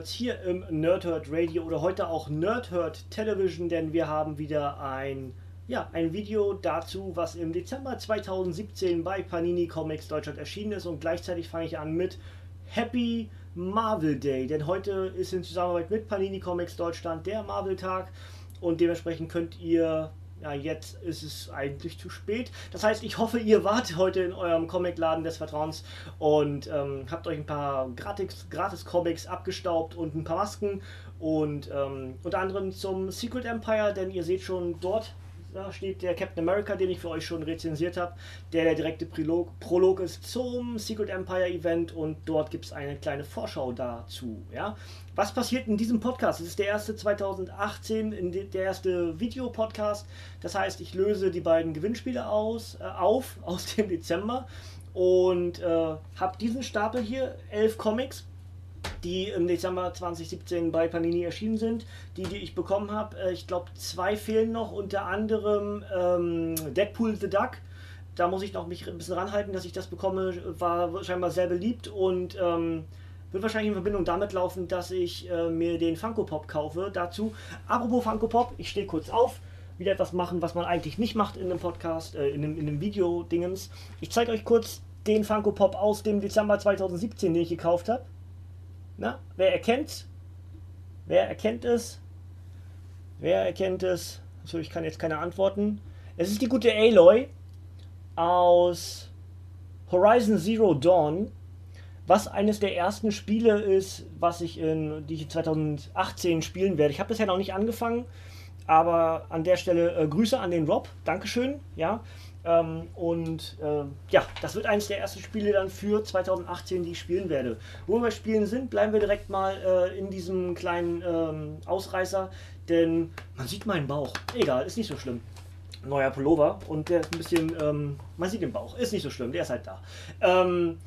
Nerds hier im Nerdhurt Radio oder heute auch Nerdhurt Television, denn wir haben wieder ein, ja, ein Video dazu, was im Dezember 2017 bei Panini Comics Deutschland erschienen ist. Und gleichzeitig fange ich an mit Happy Marvel Day, denn heute ist in Zusammenarbeit mit Panini Comics Deutschland der Marvel Tag. Und dementsprechend könnt ihr ja, jetzt ist es eigentlich zu spät. Das heißt, ich hoffe, ihr wart heute in eurem Comicladen des Vertrauens und ähm, habt euch ein paar Gratis, Gratis abgestaubt und ein paar Masken und ähm, unter anderem zum Secret Empire, denn ihr seht schon dort da steht der Captain America, den ich für euch schon rezensiert habe, der der direkte Prolog, Prolog ist zum Secret Empire Event und dort gibt es eine kleine Vorschau dazu. Ja? Was passiert in diesem Podcast? Es ist der erste 2018, der erste Videopodcast. Das heißt, ich löse die beiden Gewinnspiele aus, äh, auf aus dem Dezember und äh, habe diesen Stapel hier, elf Comics die im Dezember 2017 bei Panini erschienen sind. Die, die ich bekommen habe, äh, ich glaube, zwei fehlen noch, unter anderem ähm, Deadpool the Duck. Da muss ich noch mich ein bisschen ranhalten, dass ich das bekomme. War scheinbar sehr beliebt und ähm, wird wahrscheinlich in Verbindung damit laufen, dass ich äh, mir den Funko Pop kaufe. Dazu, apropos Funko Pop, ich stehe kurz auf wieder etwas machen, was man eigentlich nicht macht in einem Podcast, äh, in einem, in einem Video-Dingens. Ich zeige euch kurz den Funko Pop aus dem Dezember 2017, den ich gekauft habe. Na, wer erkennt? Wer erkennt es? Wer erkennt es? So, ich kann jetzt keine antworten. Es ist die gute Aloy aus Horizon Zero Dawn, was eines der ersten Spiele ist, was ich in die ich 2018 spielen werde. Ich habe bisher noch nicht angefangen, aber an der Stelle äh, Grüße an den Rob. Dankeschön. Ja, ähm, und äh, ja, das wird eines der ersten Spiele dann für 2018, die ich spielen werde. Wo wir spielen sind, bleiben wir direkt mal äh, in diesem kleinen ähm, Ausreißer, denn man sieht meinen Bauch. Egal, ist nicht so schlimm. Neuer Pullover und der ist ein bisschen, ähm, man sieht den Bauch, ist nicht so schlimm, der ist halt da. Ähm,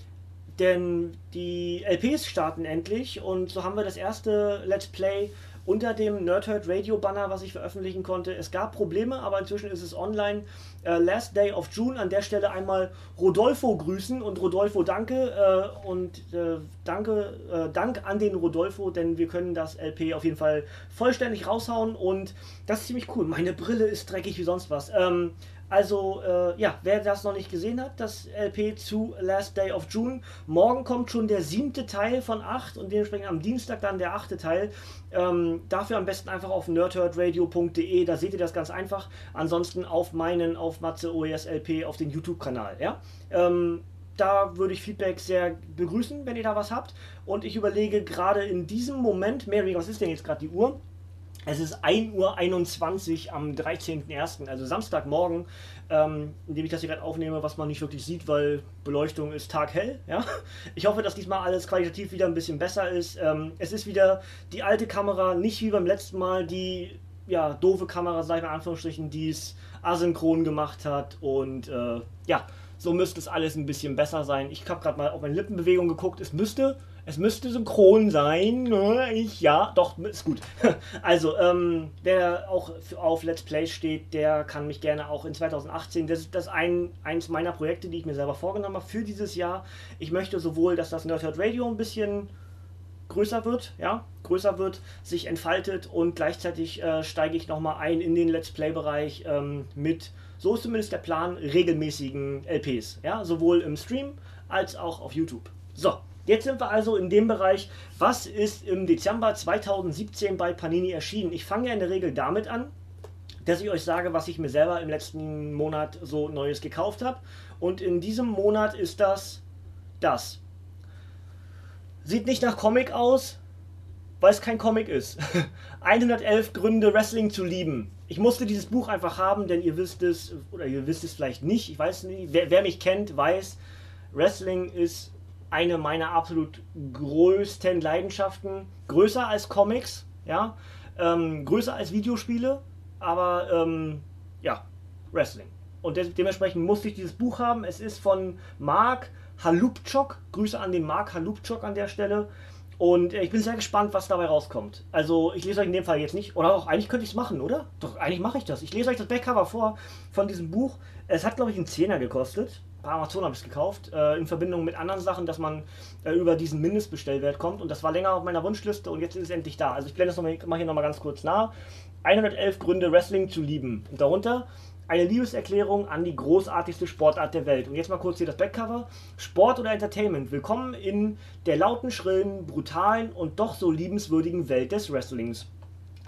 denn die LPs starten endlich und so haben wir das erste Let's Play unter dem Nerdhurt Radio Banner, was ich veröffentlichen konnte. Es gab Probleme, aber inzwischen ist es online. Äh, Last Day of June an der Stelle einmal Rodolfo grüßen und Rodolfo danke äh, und äh, danke äh, Dank an den Rodolfo, denn wir können das LP auf jeden Fall vollständig raushauen und das ist ziemlich cool. Meine Brille ist dreckig wie sonst was. Ähm, also, äh, ja, wer das noch nicht gesehen hat, das LP zu Last Day of June. Morgen kommt schon der siebte Teil von acht und dementsprechend am Dienstag dann der achte Teil. Ähm, dafür am besten einfach auf nerdherdradio.de, da seht ihr das ganz einfach. Ansonsten auf meinen, auf Matze OES LP, auf den YouTube-Kanal, ja. Ähm, da würde ich Feedback sehr begrüßen, wenn ihr da was habt. Und ich überlege gerade in diesem Moment, Mary, was ist denn jetzt gerade die Uhr? Es ist 1.21 Uhr am 13.01., also Samstagmorgen, ähm, in dem ich das hier gerade aufnehme, was man nicht wirklich sieht, weil Beleuchtung ist taghell. Ja? Ich hoffe, dass diesmal alles qualitativ wieder ein bisschen besser ist. Ähm, es ist wieder die alte Kamera, nicht wie beim letzten Mal die ja, doofe Kamera, sag ich mal in Anführungsstrichen, die es asynchron gemacht hat. Und äh, ja, so müsste es alles ein bisschen besser sein. Ich habe gerade mal auf meine Lippenbewegung geguckt. Es müsste es müsste synchron sein. Ne? Ich, ja, doch, ist gut. Also, ähm, wer auch auf Let's Play steht, der kann mich gerne auch in 2018, das ist das ein, eins meiner Projekte, die ich mir selber vorgenommen habe für dieses Jahr. Ich möchte sowohl, dass das Nerdhurt Radio ein bisschen größer wird, ja, größer wird, sich entfaltet und gleichzeitig äh, steige ich nochmal ein in den Let's Play-Bereich ähm, mit, so ist zumindest der Plan, regelmäßigen LPs, ja, sowohl im Stream als auch auf YouTube. So, Jetzt sind wir also in dem Bereich, was ist im Dezember 2017 bei Panini erschienen. Ich fange ja in der Regel damit an, dass ich euch sage, was ich mir selber im letzten Monat so Neues gekauft habe. Und in diesem Monat ist das das. Sieht nicht nach Comic aus, weil es kein Comic ist. 111 Gründe, Wrestling zu lieben. ich musste dieses Buch einfach haben, denn ihr wisst es, oder ihr wisst es vielleicht nicht, ich weiß nicht, wer, wer mich kennt, weiß, Wrestling ist eine meiner absolut größten Leidenschaften. Größer als Comics, ja, ähm, größer als Videospiele, aber ähm, ja, Wrestling. Und de dementsprechend musste ich dieses Buch haben. Es ist von Mark Halupchok. Grüße an den Mark Halupchok an der Stelle. Und äh, ich bin sehr gespannt, was dabei rauskommt. Also ich lese euch in dem Fall jetzt nicht, oder auch eigentlich könnte ich es machen, oder? Doch, eigentlich mache ich das. Ich lese euch das Backcover vor von diesem Buch. Es hat, glaube ich, einen Zehner gekostet. Bei Amazon habe ich es gekauft, äh, in Verbindung mit anderen Sachen, dass man äh, über diesen Mindestbestellwert kommt. Und das war länger auf meiner Wunschliste und jetzt ist es endlich da. Also ich blende das nochmal, mache hier nochmal ganz kurz nah. 111 Gründe, Wrestling zu lieben. Und darunter eine Liebeserklärung an die großartigste Sportart der Welt. Und jetzt mal kurz hier das Backcover. Sport oder Entertainment. Willkommen in der lauten, schrillen, brutalen und doch so liebenswürdigen Welt des Wrestlings.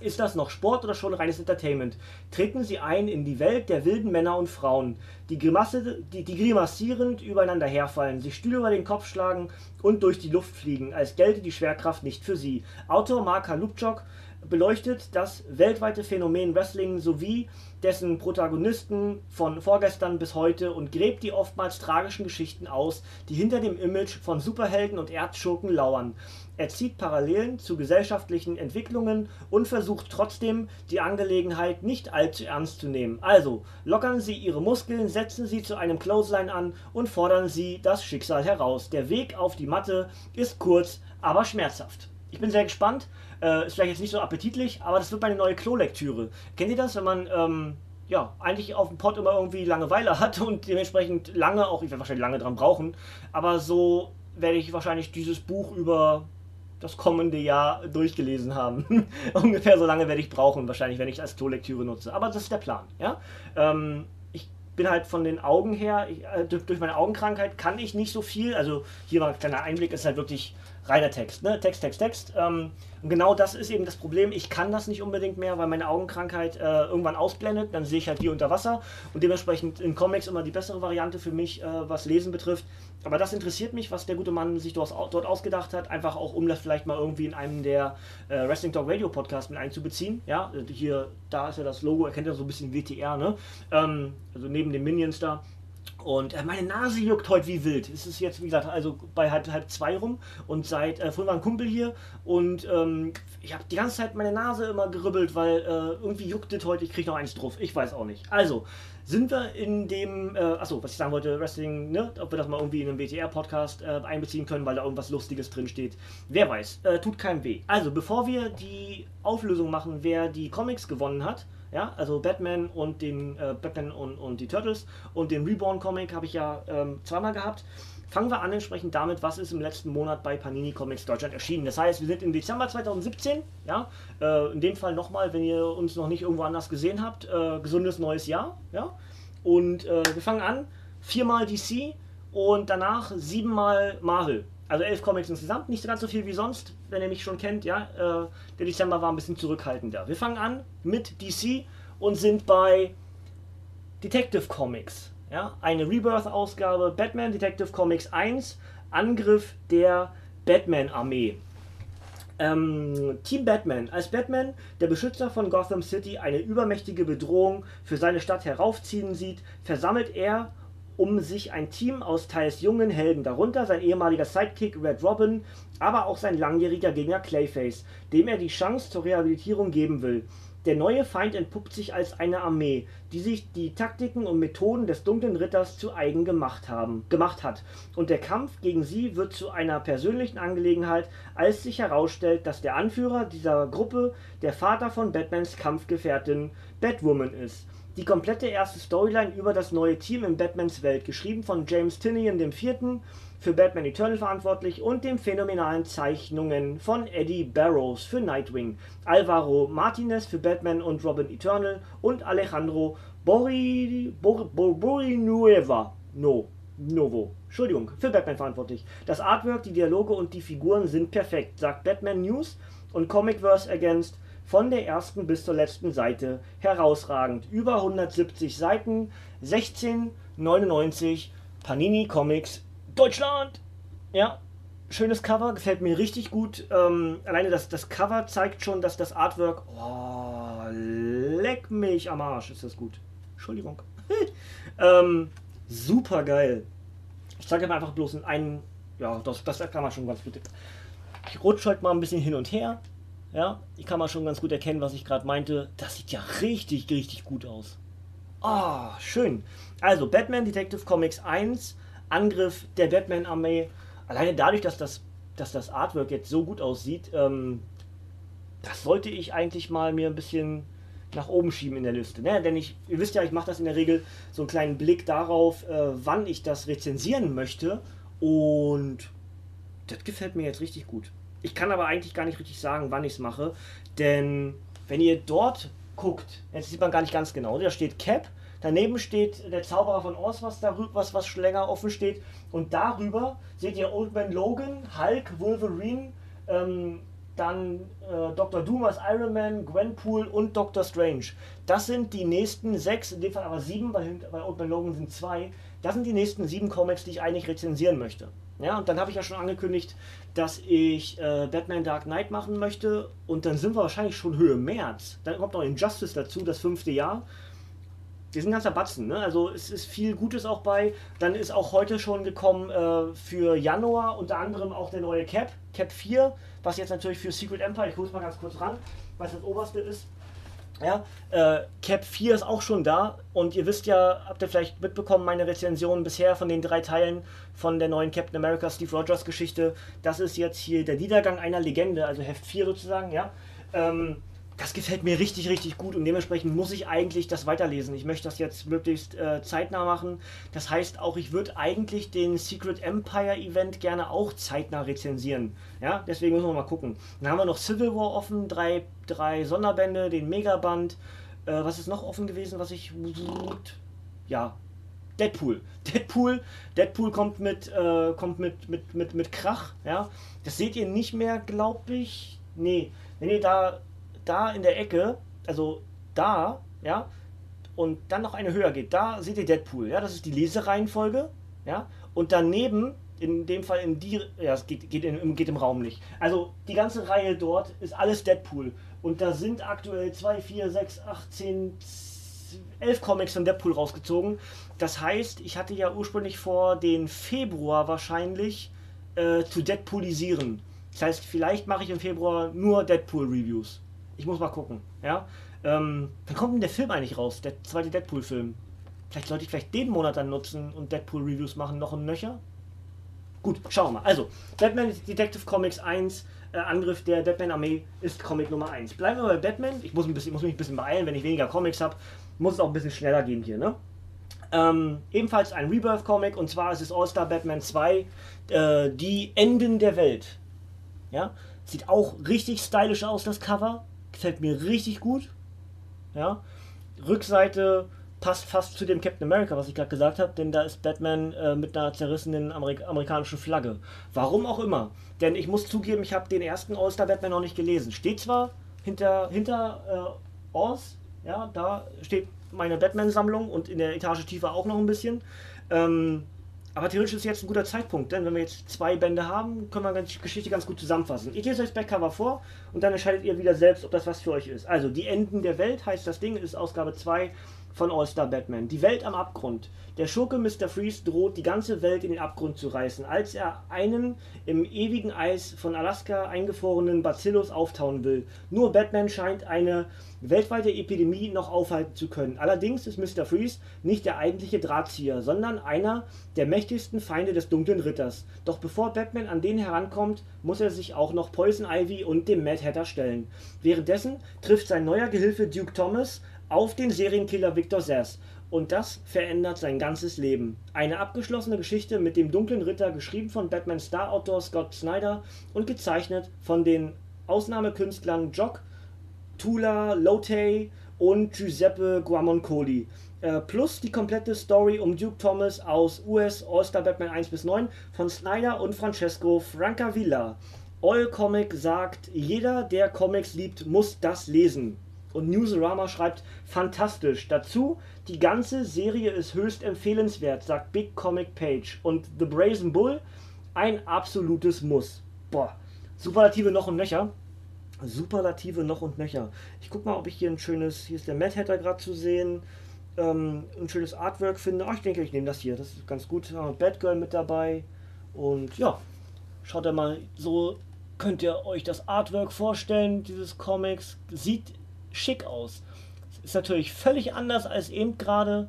Ist das noch Sport oder schon reines Entertainment? Treten Sie ein in die Welt der wilden Männer und Frauen, die, Grimasse, die, die grimassierend übereinander herfallen, sich Stühle über den Kopf schlagen und durch die Luft fliegen, als gelte die Schwerkraft nicht für sie. Autor Mark Halupchok beleuchtet das weltweite Phänomen Wrestling sowie dessen Protagonisten von vorgestern bis heute und gräbt die oftmals tragischen Geschichten aus, die hinter dem Image von Superhelden und Erzschurken lauern. Er zieht Parallelen zu gesellschaftlichen Entwicklungen und versucht trotzdem, die Angelegenheit nicht allzu ernst zu nehmen. Also, lockern Sie Ihre Muskeln, setzen Sie zu einem Clothesline an und fordern Sie das Schicksal heraus. Der Weg auf die Matte ist kurz, aber schmerzhaft. Ich bin sehr gespannt. Äh, ist vielleicht jetzt nicht so appetitlich, aber das wird meine neue Klolektüre. Kennt ihr das, wenn man ähm, ja, eigentlich auf dem Pod immer irgendwie Langeweile hat und dementsprechend lange, auch ich werde wahrscheinlich lange dran brauchen, aber so werde ich wahrscheinlich dieses Buch über das kommende Jahr durchgelesen haben. Ungefähr so lange werde ich brauchen, wahrscheinlich, wenn ich als Klolektüre nutze. Aber das ist der Plan, ja. Ähm, ich bin halt von den Augen her, ich, äh, durch meine Augenkrankheit kann ich nicht so viel. Also hier mal ein kleiner Einblick, ist halt wirklich reiner Text, ne? Text, Text, Text. Ähm, und genau das ist eben das Problem. Ich kann das nicht unbedingt mehr, weil meine Augenkrankheit äh, irgendwann ausblendet. Dann sehe ich halt wie unter Wasser und dementsprechend in Comics immer die bessere Variante für mich, äh, was Lesen betrifft. Aber das interessiert mich, was der gute Mann sich dort, dort ausgedacht hat. Einfach auch, um das vielleicht mal irgendwie in einem der äh, Wrestling Talk Radio Podcasts mit einzubeziehen. Ja, hier, da ist ja das Logo, erkennt ja so ein bisschen WTR, ne? Ähm, also neben den Minions da. Und äh, meine Nase juckt heute wie wild. Es ist jetzt, wie gesagt, also bei halb, halb zwei rum. Und seit, äh, vorhin war ein Kumpel hier und ähm, ich habe die ganze Zeit meine Nase immer geribbelt, weil äh, irgendwie juckt es heute, ich kriege noch eins drauf. Ich weiß auch nicht. Also, sind wir in dem, äh, achso, was ich sagen wollte, Wrestling, ne, ob wir das mal irgendwie in einem WTR-Podcast äh, einbeziehen können, weil da irgendwas Lustiges drin steht. Wer weiß, äh, tut keinem weh. Also, bevor wir die Auflösung machen, wer die Comics gewonnen hat, ja, also Batman und den äh, Batman und, und die Turtles und den Reborn Comic habe ich ja ähm, zweimal gehabt. Fangen wir an entsprechend damit, was ist im letzten Monat bei Panini Comics Deutschland erschienen. Das heißt, wir sind im Dezember 2017, ja, äh, in dem Fall nochmal, wenn ihr uns noch nicht irgendwo anders gesehen habt, äh, gesundes neues Jahr, ja. Und äh, wir fangen an, viermal DC und danach siebenmal Marvel also elf Comics insgesamt, nicht ganz so viel wie sonst, wenn ihr mich schon kennt, ja. Äh, der Dezember war ein bisschen zurückhaltender. Wir fangen an mit DC und sind bei Detective Comics. Ja, eine Rebirth-Ausgabe Batman Detective Comics 1, Angriff der Batman-Armee. Ähm, Team Batman. Als Batman, der Beschützer von Gotham City, eine übermächtige Bedrohung für seine Stadt heraufziehen sieht, versammelt er um sich ein Team aus teils jungen Helden, darunter sein ehemaliger Sidekick Red Robin, aber auch sein langjähriger Gegner Clayface, dem er die Chance zur Rehabilitierung geben will. Der neue Feind entpuppt sich als eine Armee, die sich die Taktiken und Methoden des dunklen Ritters zu eigen gemacht, haben, gemacht hat, und der Kampf gegen sie wird zu einer persönlichen Angelegenheit, als sich herausstellt, dass der Anführer dieser Gruppe der Vater von Batmans Kampfgefährtin Batwoman ist. Die komplette erste Storyline über das neue Team in Batmans Welt, geschrieben von James Tinian IV., für Batman Eternal verantwortlich und den phänomenalen Zeichnungen von Eddie Barrows für Nightwing, Alvaro Martinez für Batman und Robin Eternal und Alejandro Bori, Bor, Bor, Borinueva no, Novo, Entschuldigung, für Batman verantwortlich. Das Artwork, die Dialoge und die Figuren sind perfekt, sagt Batman News und Comicverse ergänzt, von der ersten bis zur letzten Seite herausragend. Über 170 Seiten, 16,99 Panini Comics Deutschland. Ja, schönes Cover, gefällt mir richtig gut. Ähm, alleine das, das Cover zeigt schon, dass das Artwork oh, leck mich am Arsch, ist das gut. Entschuldigung. ähm, super geil. Ich zeige einfach bloß in einen, ja, das, das kann man schon ganz gut. Ich rutsche halt mal ein bisschen hin und her. Ja, ich kann mal schon ganz gut erkennen, was ich gerade meinte. Das sieht ja richtig, richtig gut aus. Ah, oh, schön. Also, Batman Detective Comics 1, Angriff der Batman-Armee. Alleine dadurch, dass das, dass das Artwork jetzt so gut aussieht, ähm, das sollte ich eigentlich mal mir ein bisschen nach oben schieben in der Liste. Ne? Denn ich, ihr wisst ja, ich mache das in der Regel so einen kleinen Blick darauf, äh, wann ich das rezensieren möchte. Und das gefällt mir jetzt richtig gut. Ich kann aber eigentlich gar nicht richtig sagen, wann ich es mache. Denn wenn ihr dort guckt, jetzt sieht man gar nicht ganz genau. Da steht Cap, daneben steht der Zauberer von Oz, was, darüber, was, was länger offen steht. Und darüber seht ihr Old Man Logan, Hulk, Wolverine, ähm, dann äh, Dr. Doom als Iron Man, Gwenpool und Doctor Strange. Das sind die nächsten sechs, in dem Fall aber sieben, weil bei Old Man Logan sind zwei. Das sind die nächsten sieben Comics, die ich eigentlich rezensieren möchte. Ja, und dann habe ich ja schon angekündigt, dass ich äh, Batman Dark Knight machen möchte. Und dann sind wir wahrscheinlich schon Höhe März. Dann kommt noch Injustice dazu, das fünfte Jahr. Die sind ganzer Batzen, ne? Also es ist viel Gutes auch bei. Dann ist auch heute schon gekommen äh, für Januar unter anderem auch der neue Cap, Cap 4 was jetzt natürlich für Secret Empire, ich muss mal ganz kurz ran, was das oberste ist. Ja, äh, Cap 4 ist auch schon da und ihr wisst ja, habt ihr vielleicht mitbekommen, meine Rezension bisher von den drei Teilen von der neuen Captain America Steve Rogers Geschichte. Das ist jetzt hier der Niedergang einer Legende, also Heft 4 sozusagen, ja. Ähm, das gefällt mir richtig, richtig gut und dementsprechend muss ich eigentlich das weiterlesen. Ich möchte das jetzt möglichst äh, zeitnah machen. Das heißt auch, ich würde eigentlich den Secret Empire Event gerne auch zeitnah rezensieren. Ja, deswegen müssen wir mal gucken. Dann haben wir noch Civil War offen, drei, drei Sonderbände, den Megaband. Äh, was ist noch offen gewesen, was ich. Ja, Deadpool. Deadpool, Deadpool kommt mit, äh, kommt mit, mit, mit, mit Krach, ja. Das seht ihr nicht mehr, glaube ich. Nee, wenn ihr da da in der Ecke, also da, ja, und dann noch eine höher geht, da seht ihr Deadpool, ja, das ist die Lesereihenfolge, ja, und daneben, in dem Fall in die, ja, es geht, geht, in, geht im Raum nicht. Also die ganze Reihe dort ist alles Deadpool. Und da sind aktuell 2, 4, 6, 8, 10, 11 Comics von Deadpool rausgezogen. Das heißt, ich hatte ja ursprünglich vor, den Februar wahrscheinlich äh, zu Deadpoolisieren. Das heißt, vielleicht mache ich im Februar nur Deadpool-Reviews. Ich muss mal gucken. Ja? Ähm, wann kommt denn der Film eigentlich raus? Der zweite Deadpool-Film. Vielleicht sollte ich vielleicht den Monat dann nutzen und Deadpool-Reviews machen, noch ein Nöcher? Gut, schauen wir mal. Also, Batman Detective Comics 1, äh, Angriff der Batman-Armee ist Comic Nummer 1. Bleiben wir bei Batman. Ich muss, ein bisschen, muss mich ein bisschen beeilen, wenn ich weniger Comics habe. Muss es auch ein bisschen schneller gehen hier, ne? Ähm, ebenfalls ein Rebirth-Comic und zwar ist es All-Star Batman 2, äh, die Enden der Welt. Ja, sieht auch richtig stylisch aus, das Cover. Gefällt mir richtig gut. Ja. Rückseite passt fast zu dem Captain America, was ich gerade gesagt habe, denn da ist Batman äh, mit einer zerrissenen Amerik amerikanischen Flagge. Warum auch immer. Denn ich muss zugeben, ich habe den ersten All-Star Batman noch nicht gelesen. Steht zwar hinter, hinter äh, Oz, ja, da steht meine Batman-Sammlung und in der Etage tiefer auch noch ein bisschen. Ähm, aber theoretisch ist jetzt ein guter Zeitpunkt, denn wenn wir jetzt zwei Bände haben, können wir die Geschichte ganz gut zusammenfassen. Ich lese euch das Backcover vor und dann entscheidet ihr wieder selbst, ob das was für euch ist. Also, die Enden der Welt heißt das Ding, ist Ausgabe 2 von All-Star Batman. Die Welt am Abgrund. Der Schurke Mr. Freeze droht, die ganze Welt in den Abgrund zu reißen, als er einen im ewigen Eis von Alaska eingefrorenen Bacillus auftauen will. Nur Batman scheint eine weltweite Epidemie noch aufhalten zu können. Allerdings ist Mr. Freeze nicht der eigentliche Drahtzieher, sondern einer der mächtigsten Feinde des dunklen Ritters. Doch bevor Batman an den herankommt, muss er sich auch noch Poison Ivy und dem Mad Hatter stellen. Währenddessen trifft sein neuer Gehilfe Duke Thomas auf den Serienkiller Victor Sass. Und das verändert sein ganzes Leben. Eine abgeschlossene Geschichte mit dem dunklen Ritter, geschrieben von Batman Star-Autor Scott Snyder und gezeichnet von den Ausnahmekünstlern Jock, Tula, Lotay und Giuseppe Guamoncoli. Äh, plus die komplette Story um Duke Thomas aus US All-Star Batman 1 bis 9 von Snyder und Francesco Francavilla. All Comic sagt, jeder, der Comics liebt, muss das lesen. Und Newsarama schreibt, fantastisch. Dazu, die ganze Serie ist höchst empfehlenswert, sagt Big Comic Page. Und The Brazen Bull, ein absolutes Muss. Boah, Superlative noch und nöcher. Superlative noch und nöcher. Ich guck mal, ob ich hier ein schönes, hier ist der Mad Hatter gerade zu sehen, ähm, ein schönes Artwork finde. Oh, ich denke, ich nehme das hier, das ist ganz gut. Batgirl mit dabei und ja, schaut mal, so könnt ihr euch das Artwork vorstellen, dieses Comics. Sieht schick aus. Ist natürlich völlig anders als eben gerade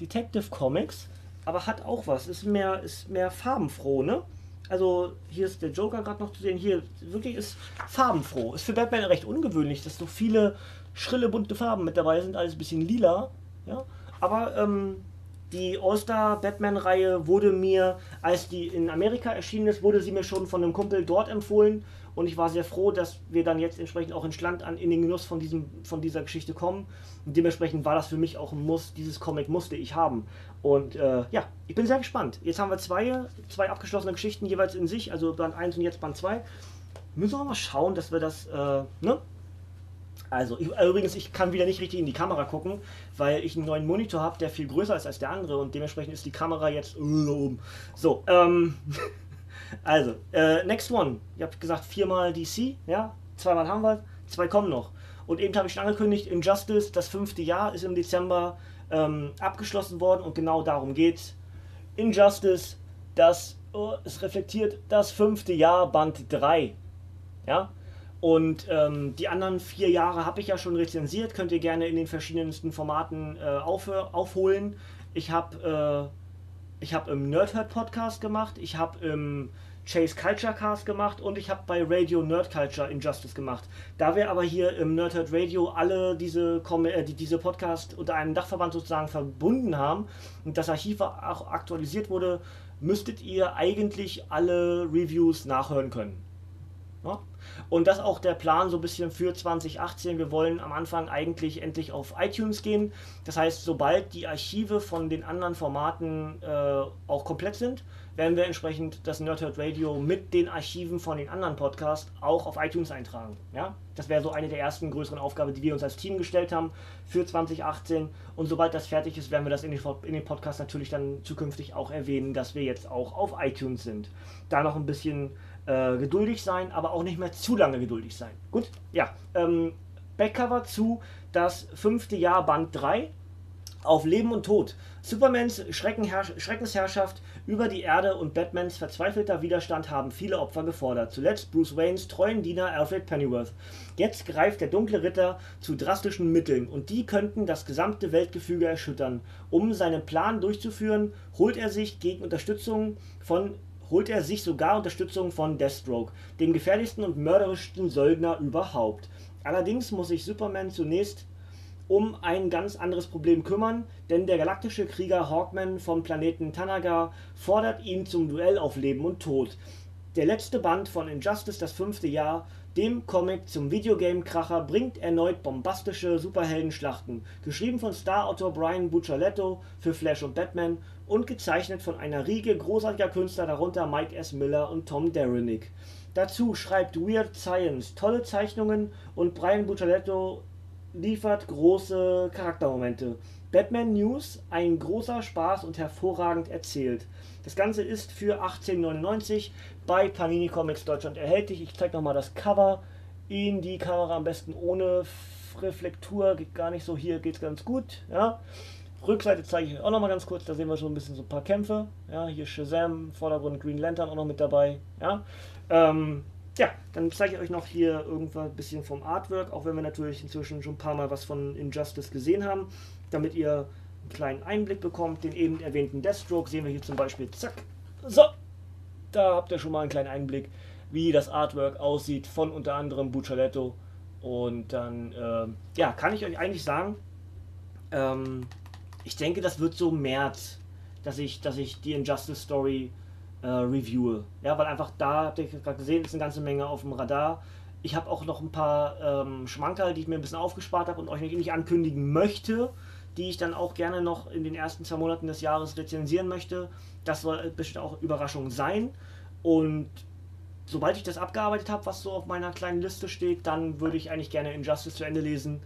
Detective Comics, aber hat auch was. Ist mehr, ist mehr farbenfroh, ne? Also hier ist der Joker gerade noch zu sehen. Hier wirklich ist farbenfroh. Ist für Batman recht ungewöhnlich, dass so viele schrille bunte Farben mit dabei sind. Alles ein bisschen lila. Ja? Aber ähm, die All-Star Batman-Reihe wurde mir, als die in Amerika erschienen ist, wurde sie mir schon von einem Kumpel dort empfohlen. Und ich war sehr froh, dass wir dann jetzt entsprechend auch in Schland an, in den Genuss von, diesem, von dieser Geschichte kommen. Und dementsprechend war das für mich auch ein Muss. Dieses Comic musste ich haben. Und äh, ja, ich bin sehr gespannt. Jetzt haben wir zwei, zwei abgeschlossene Geschichten jeweils in sich, also Band 1 und jetzt Band 2. Müssen wir mal schauen, dass wir das, äh, ne? Also, ich, übrigens, ich kann wieder nicht richtig in die Kamera gucken, weil ich einen neuen Monitor habe, der viel größer ist als der andere und dementsprechend ist die Kamera jetzt oben. So, ähm, also, äh, next one. Ich habe gesagt, viermal DC, ja, zweimal haben wir, zwei kommen noch. Und eben habe ich schon angekündigt, Injustice, das fünfte Jahr ist im Dezember ähm, abgeschlossen worden und genau darum geht's. Injustice, das, oh, es reflektiert das fünfte Jahr, Band 3. Ja, und ähm, die anderen vier Jahre habe ich ja schon rezensiert, könnt ihr gerne in den verschiedensten Formaten äh, auf, aufholen. Ich habe äh, hab im Nerdhurt Podcast gemacht, ich habe im Chase Culture Cast gemacht und ich habe bei Radio Nerd Culture Injustice gemacht. Da wir aber hier im Nerdhurt Radio alle diese, äh, diese Podcast unter einem Dachverband sozusagen verbunden haben und das Archiv auch aktualisiert wurde, müsstet ihr eigentlich alle Reviews nachhören können. Ja? Und das auch der Plan so ein bisschen für 2018. Wir wollen am Anfang eigentlich endlich auf iTunes gehen. Das heißt, sobald die Archive von den anderen Formaten äh, auch komplett sind, werden wir entsprechend das Nerdhurt Radio mit den Archiven von den anderen Podcasts auch auf iTunes eintragen. Ja? Das wäre so eine der ersten größeren Aufgaben, die wir uns als Team gestellt haben für 2018. Und sobald das fertig ist, werden wir das in den, in den Podcast natürlich dann zukünftig auch erwähnen, dass wir jetzt auch auf iTunes sind. Da noch ein bisschen äh, geduldig sein, aber auch nicht mehr zu lange geduldig sein. Gut, ja. Ähm, Backcover zu das fünfte Jahr Band 3 auf Leben und Tod. Supermans Schreckensherrschaft über die Erde und Batmans verzweifelter Widerstand haben viele Opfer gefordert. Zuletzt Bruce Waynes treuen Diener Alfred Pennyworth. Jetzt greift der dunkle Ritter zu drastischen Mitteln und die könnten das gesamte Weltgefüge erschüttern. Um seinen Plan durchzuführen, holt er sich gegen Unterstützung von holt er sich sogar Unterstützung von Deathstroke, dem gefährlichsten und mörderischsten Söldner überhaupt. Allerdings muss sich Superman zunächst um ein ganz anderes Problem kümmern, denn der galaktische Krieger Hawkman vom Planeten Tanagar fordert ihn zum Duell auf Leben und Tod. Der letzte Band von Injustice, das fünfte Jahr, dem Comic zum Videogame-Kracher, bringt erneut bombastische Superheldenschlachten, geschrieben von Star-Autor Brian Buccialetto für Flash und Batman und gezeichnet von einer Riege großartiger Künstler, darunter Mike S. Miller und Tom Derenick. Dazu schreibt Weird Science tolle Zeichnungen und Brian Buccialetto liefert große Charaktermomente. Batman News, ein großer Spaß und hervorragend erzählt. Das Ganze ist für 18,99 bei Panini Comics Deutschland erhältlich. Ich zeige nochmal das Cover in die Kamera, am besten ohne Reflektur, geht gar nicht so, hier geht es ganz gut. Ja. Rückseite zeige ich euch auch nochmal ganz kurz, da sehen wir schon ein bisschen so ein paar Kämpfe. Ja, hier Shazam, Vordergrund Green Lantern auch noch mit dabei. Ja, ähm, ja dann zeige ich euch noch hier irgendwann ein bisschen vom Artwork, auch wenn wir natürlich inzwischen schon ein paar Mal was von Injustice gesehen haben, damit ihr einen kleinen Einblick bekommt. Den eben erwähnten Deathstroke sehen wir hier zum Beispiel, zack, so, da habt ihr schon mal einen kleinen Einblick, wie das Artwork aussieht von unter anderem Buccialetto. Und dann, äh, ja, kann ich euch eigentlich sagen, ähm, ich denke, das wird so März, dass ich, dass ich die Injustice Story äh, reviewe. Ja, weil einfach da, habt ihr gerade gesehen, ist eine ganze Menge auf dem Radar. Ich habe auch noch ein paar ähm, Schmankerl, die ich mir ein bisschen aufgespart habe und euch nicht ankündigen möchte, die ich dann auch gerne noch in den ersten zwei Monaten des Jahres rezensieren möchte. Das soll bestimmt auch Überraschung sein. Und sobald ich das abgearbeitet habe, was so auf meiner kleinen Liste steht, dann würde ich eigentlich gerne Injustice zu Ende lesen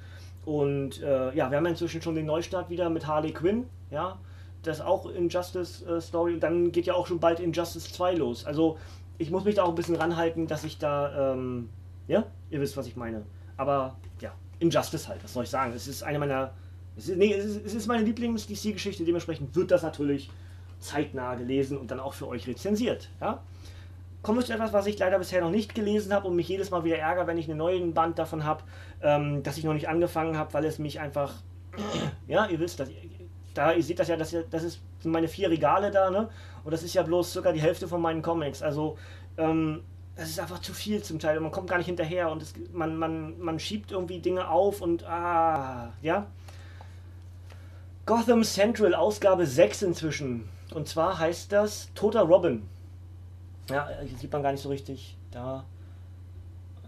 und äh, ja, wir haben inzwischen schon den Neustart wieder mit Harley Quinn, ja, das ist auch Injustice äh, Story und dann geht ja auch schon bald Injustice 2 los. Also ich muss mich da auch ein bisschen ranhalten, dass ich da ähm, Ja, ihr wisst, was ich meine. Aber ja, Injustice halt, was soll ich sagen? Es ist eine meiner. Es ist, nee, es ist, es ist meine Lieblings-DC-Geschichte, dementsprechend wird das natürlich zeitnah gelesen und dann auch für euch rezensiert. Ja? Kommen wir zu etwas, was ich leider bisher noch nicht gelesen habe und mich jedes Mal wieder ärgere, wenn ich einen neuen Band davon habe, ähm, dass ich noch nicht angefangen habe, weil es mich einfach. Ja, ihr wisst, dass, da, ihr seht das ja, das, das ist, sind meine vier Regale da, ne? Und das ist ja bloß circa die Hälfte von meinen Comics. Also, ähm, das ist einfach zu viel zum Teil. Man kommt gar nicht hinterher und es, man, man, man schiebt irgendwie Dinge auf und ah, ja. Gotham Central, Ausgabe 6 inzwischen. Und zwar heißt das Toter Robin. Ja, hier sieht man gar nicht so richtig. Da.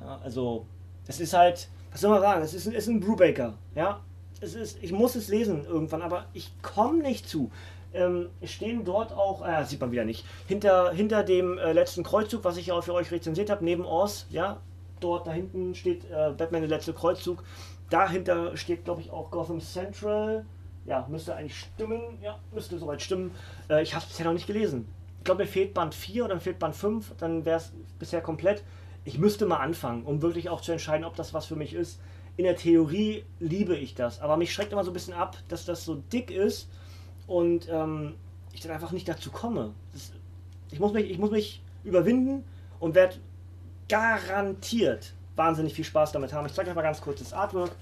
Ja, also, es ist halt, was soll man sagen, es ist, es ist ein Brubaker. Ja, es ist, ich muss es lesen irgendwann, aber ich komme nicht zu. Ähm, stehen dort auch, äh, sieht man wieder nicht, hinter, hinter dem äh, letzten Kreuzzug, was ich ja auch für euch rezensiert habe, neben Oz, ja, dort da hinten steht äh, Batman der letzte Kreuzzug. Dahinter steht, glaube ich, auch Gotham Central. Ja, müsste eigentlich stimmen. Ja, müsste soweit stimmen. Äh, ich habe es bisher noch nicht gelesen. Ich glaube, mir fehlt Band 4 oder mir fehlt Band 5, dann wäre es bisher komplett. Ich müsste mal anfangen, um wirklich auch zu entscheiden, ob das was für mich ist. In der Theorie liebe ich das, aber mich schreckt immer so ein bisschen ab, dass das so dick ist und ähm, ich dann einfach nicht dazu komme. Das, ich, muss mich, ich muss mich überwinden und werde garantiert wahnsinnig viel Spaß damit haben. Ich zeige euch mal ganz kurz das Artwork.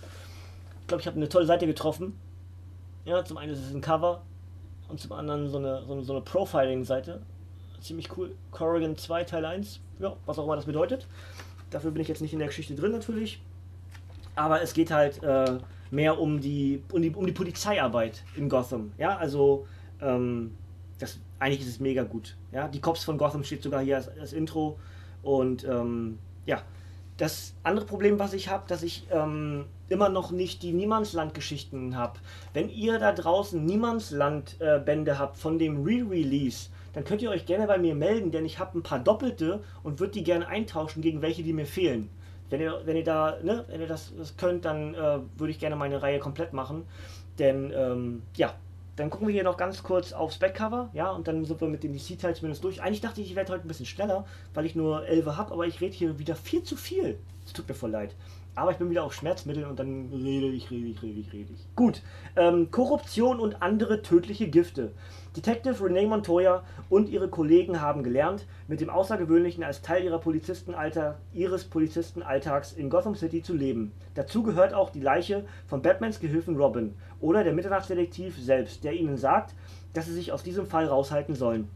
Ich glaube, ich habe eine tolle Seite getroffen. Ja, zum einen ist es ein Cover und zum anderen so eine, so eine, so eine Profiling-Seite. Ziemlich cool. Corrigan 2 Teil 1. Ja, was auch immer das bedeutet. Dafür bin ich jetzt nicht in der Geschichte drin natürlich. Aber es geht halt äh, mehr um die, um die, um die Polizeiarbeit in Gotham. Ja, also ähm, das, eigentlich ist es mega gut. Ja, die Cops von Gotham steht sogar hier als, als Intro. Und ähm, ja, das andere Problem, was ich habe, dass ich ähm, immer noch nicht die Niemandsland-Geschichten habe. Wenn ihr da draußen Niemandsland-Bände habt von dem Re-Release, dann könnt ihr euch gerne bei mir melden, denn ich habe ein paar doppelte und würde die gerne eintauschen gegen welche, die mir fehlen. Wenn ihr, wenn ihr da, ne, wenn ihr das, das könnt, dann äh, würde ich gerne meine Reihe komplett machen. Denn, ähm, ja, dann gucken wir hier noch ganz kurz aufs Backcover, ja, und dann sind wir mit dem DC-Teil zumindest durch. Eigentlich dachte ich, ich werde heute ein bisschen schneller, weil ich nur 11 habe, aber ich rede hier wieder viel zu viel. Es tut mir voll leid. Aber ich bin wieder auf Schmerzmitteln und dann rede ich, rede ich, rede ich, rede ich. Gut. Ähm, Korruption und andere tödliche Gifte. Detective Renee Montoya und ihre Kollegen haben gelernt, mit dem Außergewöhnlichen als Teil ihrer Polizistenalter, ihres Polizistenalltags in Gotham City zu leben. Dazu gehört auch die Leiche von Batmans Gehilfen Robin oder der Mitternachtsdetektiv selbst, der ihnen sagt, dass sie sich aus diesem Fall raushalten sollen.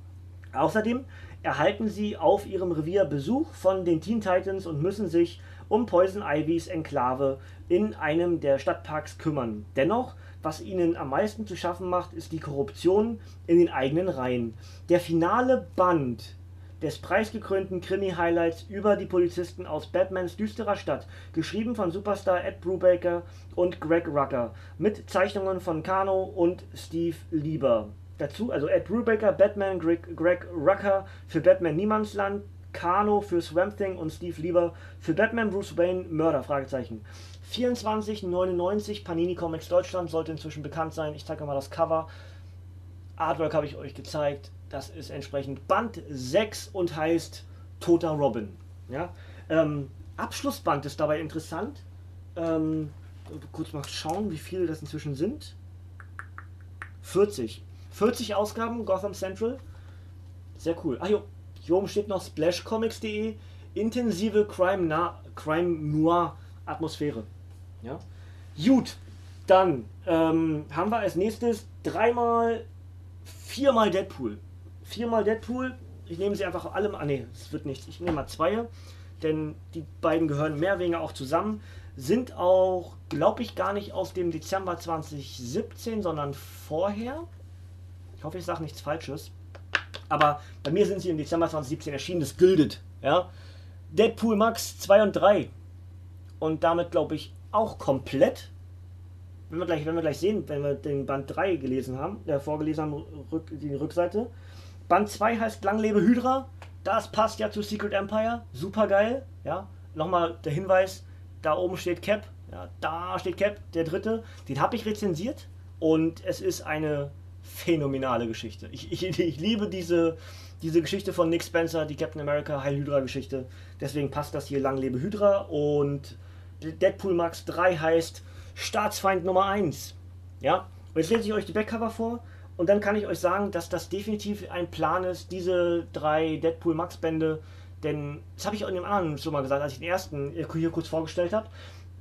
Außerdem erhalten sie auf ihrem Revier Besuch von den Teen Titans und müssen sich um Poison Ivys Enklave in einem der Stadtparks kümmern. Dennoch, was ihnen am meisten zu schaffen macht, ist die Korruption in den eigenen Reihen. Der finale Band des preisgekrönten Krimi-Highlights über die Polizisten aus Batmans düsterer Stadt, geschrieben von Superstar Ed Brubaker und Greg Rucker, mit Zeichnungen von Kano und Steve Lieber. Dazu also Ed Brubaker, Batman, Greg, Greg Rucker für Batman Niemandsland, Kano für Swamp Thing und Steve Lieber für Batman Bruce Wayne Mörder? Fragezeichen. 24,99 Panini Comics Deutschland sollte inzwischen bekannt sein. Ich zeige mal das Cover. Artwork habe ich euch gezeigt. Das ist entsprechend Band 6 und heißt Toter Robin. Ja? Ähm, Abschlussband ist dabei interessant. Ähm, kurz mal schauen, wie viele das inzwischen sind. 40. 40 Ausgaben Gotham Central. Sehr cool. Ach jo, hier oben steht noch splashcomics.de. Intensive Crime, Crime Noir Atmosphäre. Ja? Gut, dann ähm, haben wir als nächstes dreimal, viermal Deadpool. Viermal Deadpool. Ich nehme sie einfach alle. Ah, nee, es wird nichts. Ich nehme mal zwei, denn die beiden gehören mehr oder weniger auch zusammen. Sind auch, glaube ich, gar nicht aus dem Dezember 2017, sondern vorher. Ich hoffe, ich sage nichts Falsches. Aber bei mir sind sie im Dezember 2017 erschienen, das gilt. Ja? Deadpool Max 2 und 3. Und damit glaube ich auch komplett. Wenn wir, gleich, wenn wir gleich sehen, wenn wir den Band 3 gelesen haben, äh, vorgelesen haben, rück, die Rückseite. Band 2 heißt Langlebe Hydra. Das passt ja zu Secret Empire. Super geil. Ja? Nochmal der Hinweis: da oben steht Cap. Ja, da steht Cap, der dritte. Den habe ich rezensiert. Und es ist eine phänomenale Geschichte. Ich, ich, ich liebe diese, diese Geschichte von Nick Spencer, die Captain America Heil Hydra Geschichte. Deswegen passt das hier Lang lebe Hydra und Deadpool Max 3 heißt Staatsfeind Nummer 1. Ja, und jetzt lese ich euch die Backcover vor und dann kann ich euch sagen, dass das definitiv ein Plan ist, diese drei Deadpool Max Bände, denn das habe ich auch in dem anderen schon mal gesagt, als ich den ersten hier kurz vorgestellt habe.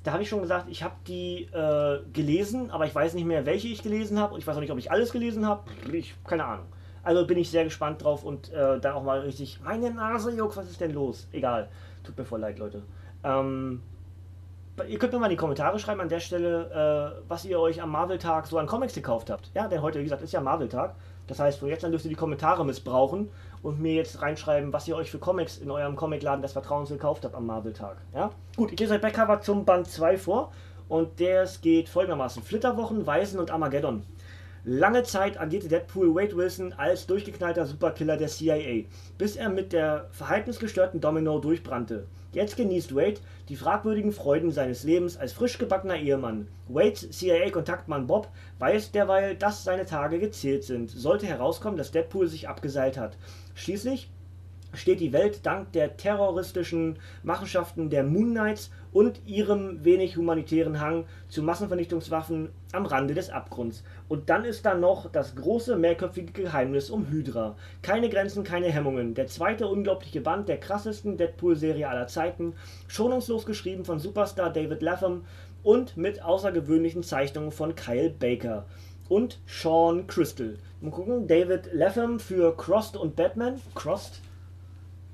Da habe ich schon gesagt, ich habe die äh, gelesen, aber ich weiß nicht mehr, welche ich gelesen habe und ich weiß auch nicht, ob ich alles gelesen habe. Ich keine Ahnung. Also bin ich sehr gespannt drauf und äh, dann auch mal richtig. Meine Nase juckt, was ist denn los? Egal. Tut mir voll leid, Leute. Ähm, ihr könnt mir mal in die Kommentare schreiben an der Stelle, äh, was ihr euch am Marvel-Tag so an Comics gekauft habt. Ja, denn heute, wie gesagt, ist ja Marvel-Tag. Das heißt, von jetzt an dürft ihr die Kommentare missbrauchen und mir jetzt reinschreiben, was ihr euch für Comics in eurem Comicladen des Vertrauens gekauft habt am Marvel-Tag. Ja? Gut, ich lese euch Backcover zum Band 2 vor und der geht folgendermaßen: Flitterwochen, Weisen und Armageddon. Lange Zeit agierte Deadpool Wade Wilson als durchgeknallter Superkiller der CIA, bis er mit der verhaltensgestörten Domino durchbrannte. Jetzt genießt Wade die fragwürdigen Freuden seines Lebens als frisch gebackener Ehemann. Wades CIA-Kontaktmann Bob weiß derweil, dass seine Tage gezählt sind, sollte herauskommen, dass Deadpool sich abgeseilt hat. Schließlich steht die Welt dank der terroristischen Machenschaften der Moon Knights und ihrem wenig humanitären Hang zu Massenvernichtungswaffen am Rande des Abgrunds. Und dann ist da noch das große mehrköpfige Geheimnis um Hydra. Keine Grenzen, keine Hemmungen. Der zweite unglaubliche Band der krassesten Deadpool-Serie aller Zeiten, schonungslos geschrieben von Superstar David Latham und mit außergewöhnlichen Zeichnungen von Kyle Baker und Sean Crystal. Mal gucken, David Latham für Crossed und Batman. Crossed?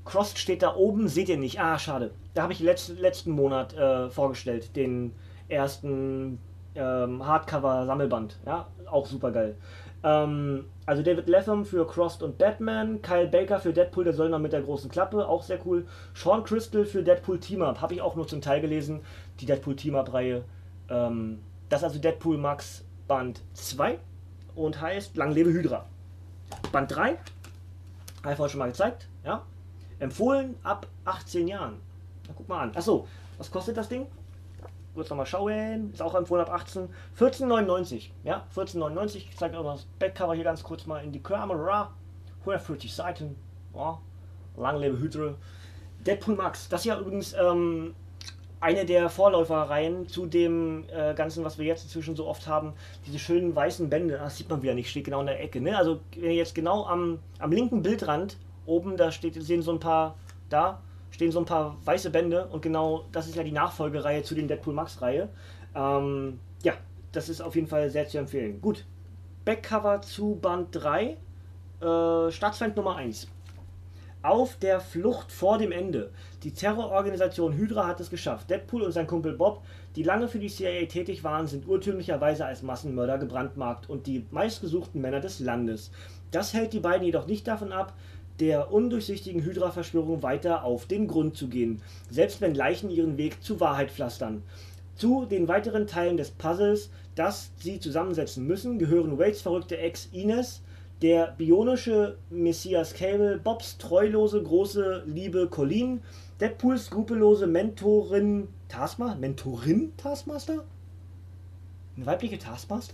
Crossed steht da oben, seht ihr nicht. Ah, schade. Da habe ich letzt, letzten Monat äh, vorgestellt, den ersten ähm, Hardcover-Sammelband. Ja, auch super geil. Ähm, also David Latham für Crossed und Batman, Kyle Baker für Deadpool, der soll noch mit der großen Klappe, auch sehr cool. Sean Crystal für Deadpool Team Up, habe ich auch nur zum Teil gelesen, die Deadpool Team Up-Reihe. Ähm, das ist also Deadpool Max Band 2 und heißt Lang lebe Hydra. Band 3, habe ich vorhin schon mal gezeigt, ja, Empfohlen ab 18 Jahren. Na, guck mal an. Achso, was kostet das Ding? Kurz nochmal schauen. Ist auch empfohlen ab 18. 14,99. Ja, 14,99. Ich zeige euch das Backcover hier ganz kurz mal in die Kamera. 140 Seiten. Ja, lang lebe Hydra. Deadpool Max. Das ist ja übrigens ähm, eine der Vorläuferreihen zu dem äh, Ganzen, was wir jetzt inzwischen so oft haben. Diese schönen weißen Bände. Das sieht man wieder nicht. Steht genau in der Ecke. Ne? Also, wenn ihr jetzt genau am, am linken Bildrand oben, da steht, sehen so ein paar, da stehen so ein paar weiße Bände und genau das ist ja die Nachfolgereihe zu den Deadpool Max Reihe. Ähm, ja, das ist auf jeden Fall sehr zu empfehlen. Gut, Backcover zu Band 3, äh, Staatsfeind Nummer 1. Auf der Flucht vor dem Ende. Die Terrororganisation Hydra hat es geschafft. Deadpool und sein Kumpel Bob, die lange für die CIA tätig waren, sind urtümlicherweise als Massenmörder gebrandmarkt und die meistgesuchten Männer des Landes. Das hält die beiden jedoch nicht davon ab, der undurchsichtigen Hydra-Verschwörung weiter auf den Grund zu gehen, selbst wenn Leichen ihren Weg zur Wahrheit pflastern. Zu den weiteren Teilen des Puzzles, das sie zusammensetzen müssen, gehören Wades verrückte Ex Ines, der bionische Messias Cable, Bobs treulose große Liebe Colleen, Deadpools skrupellose Mentorin Taskmaster? Mentorin Taskmaster? Eine weibliche Taskmaster?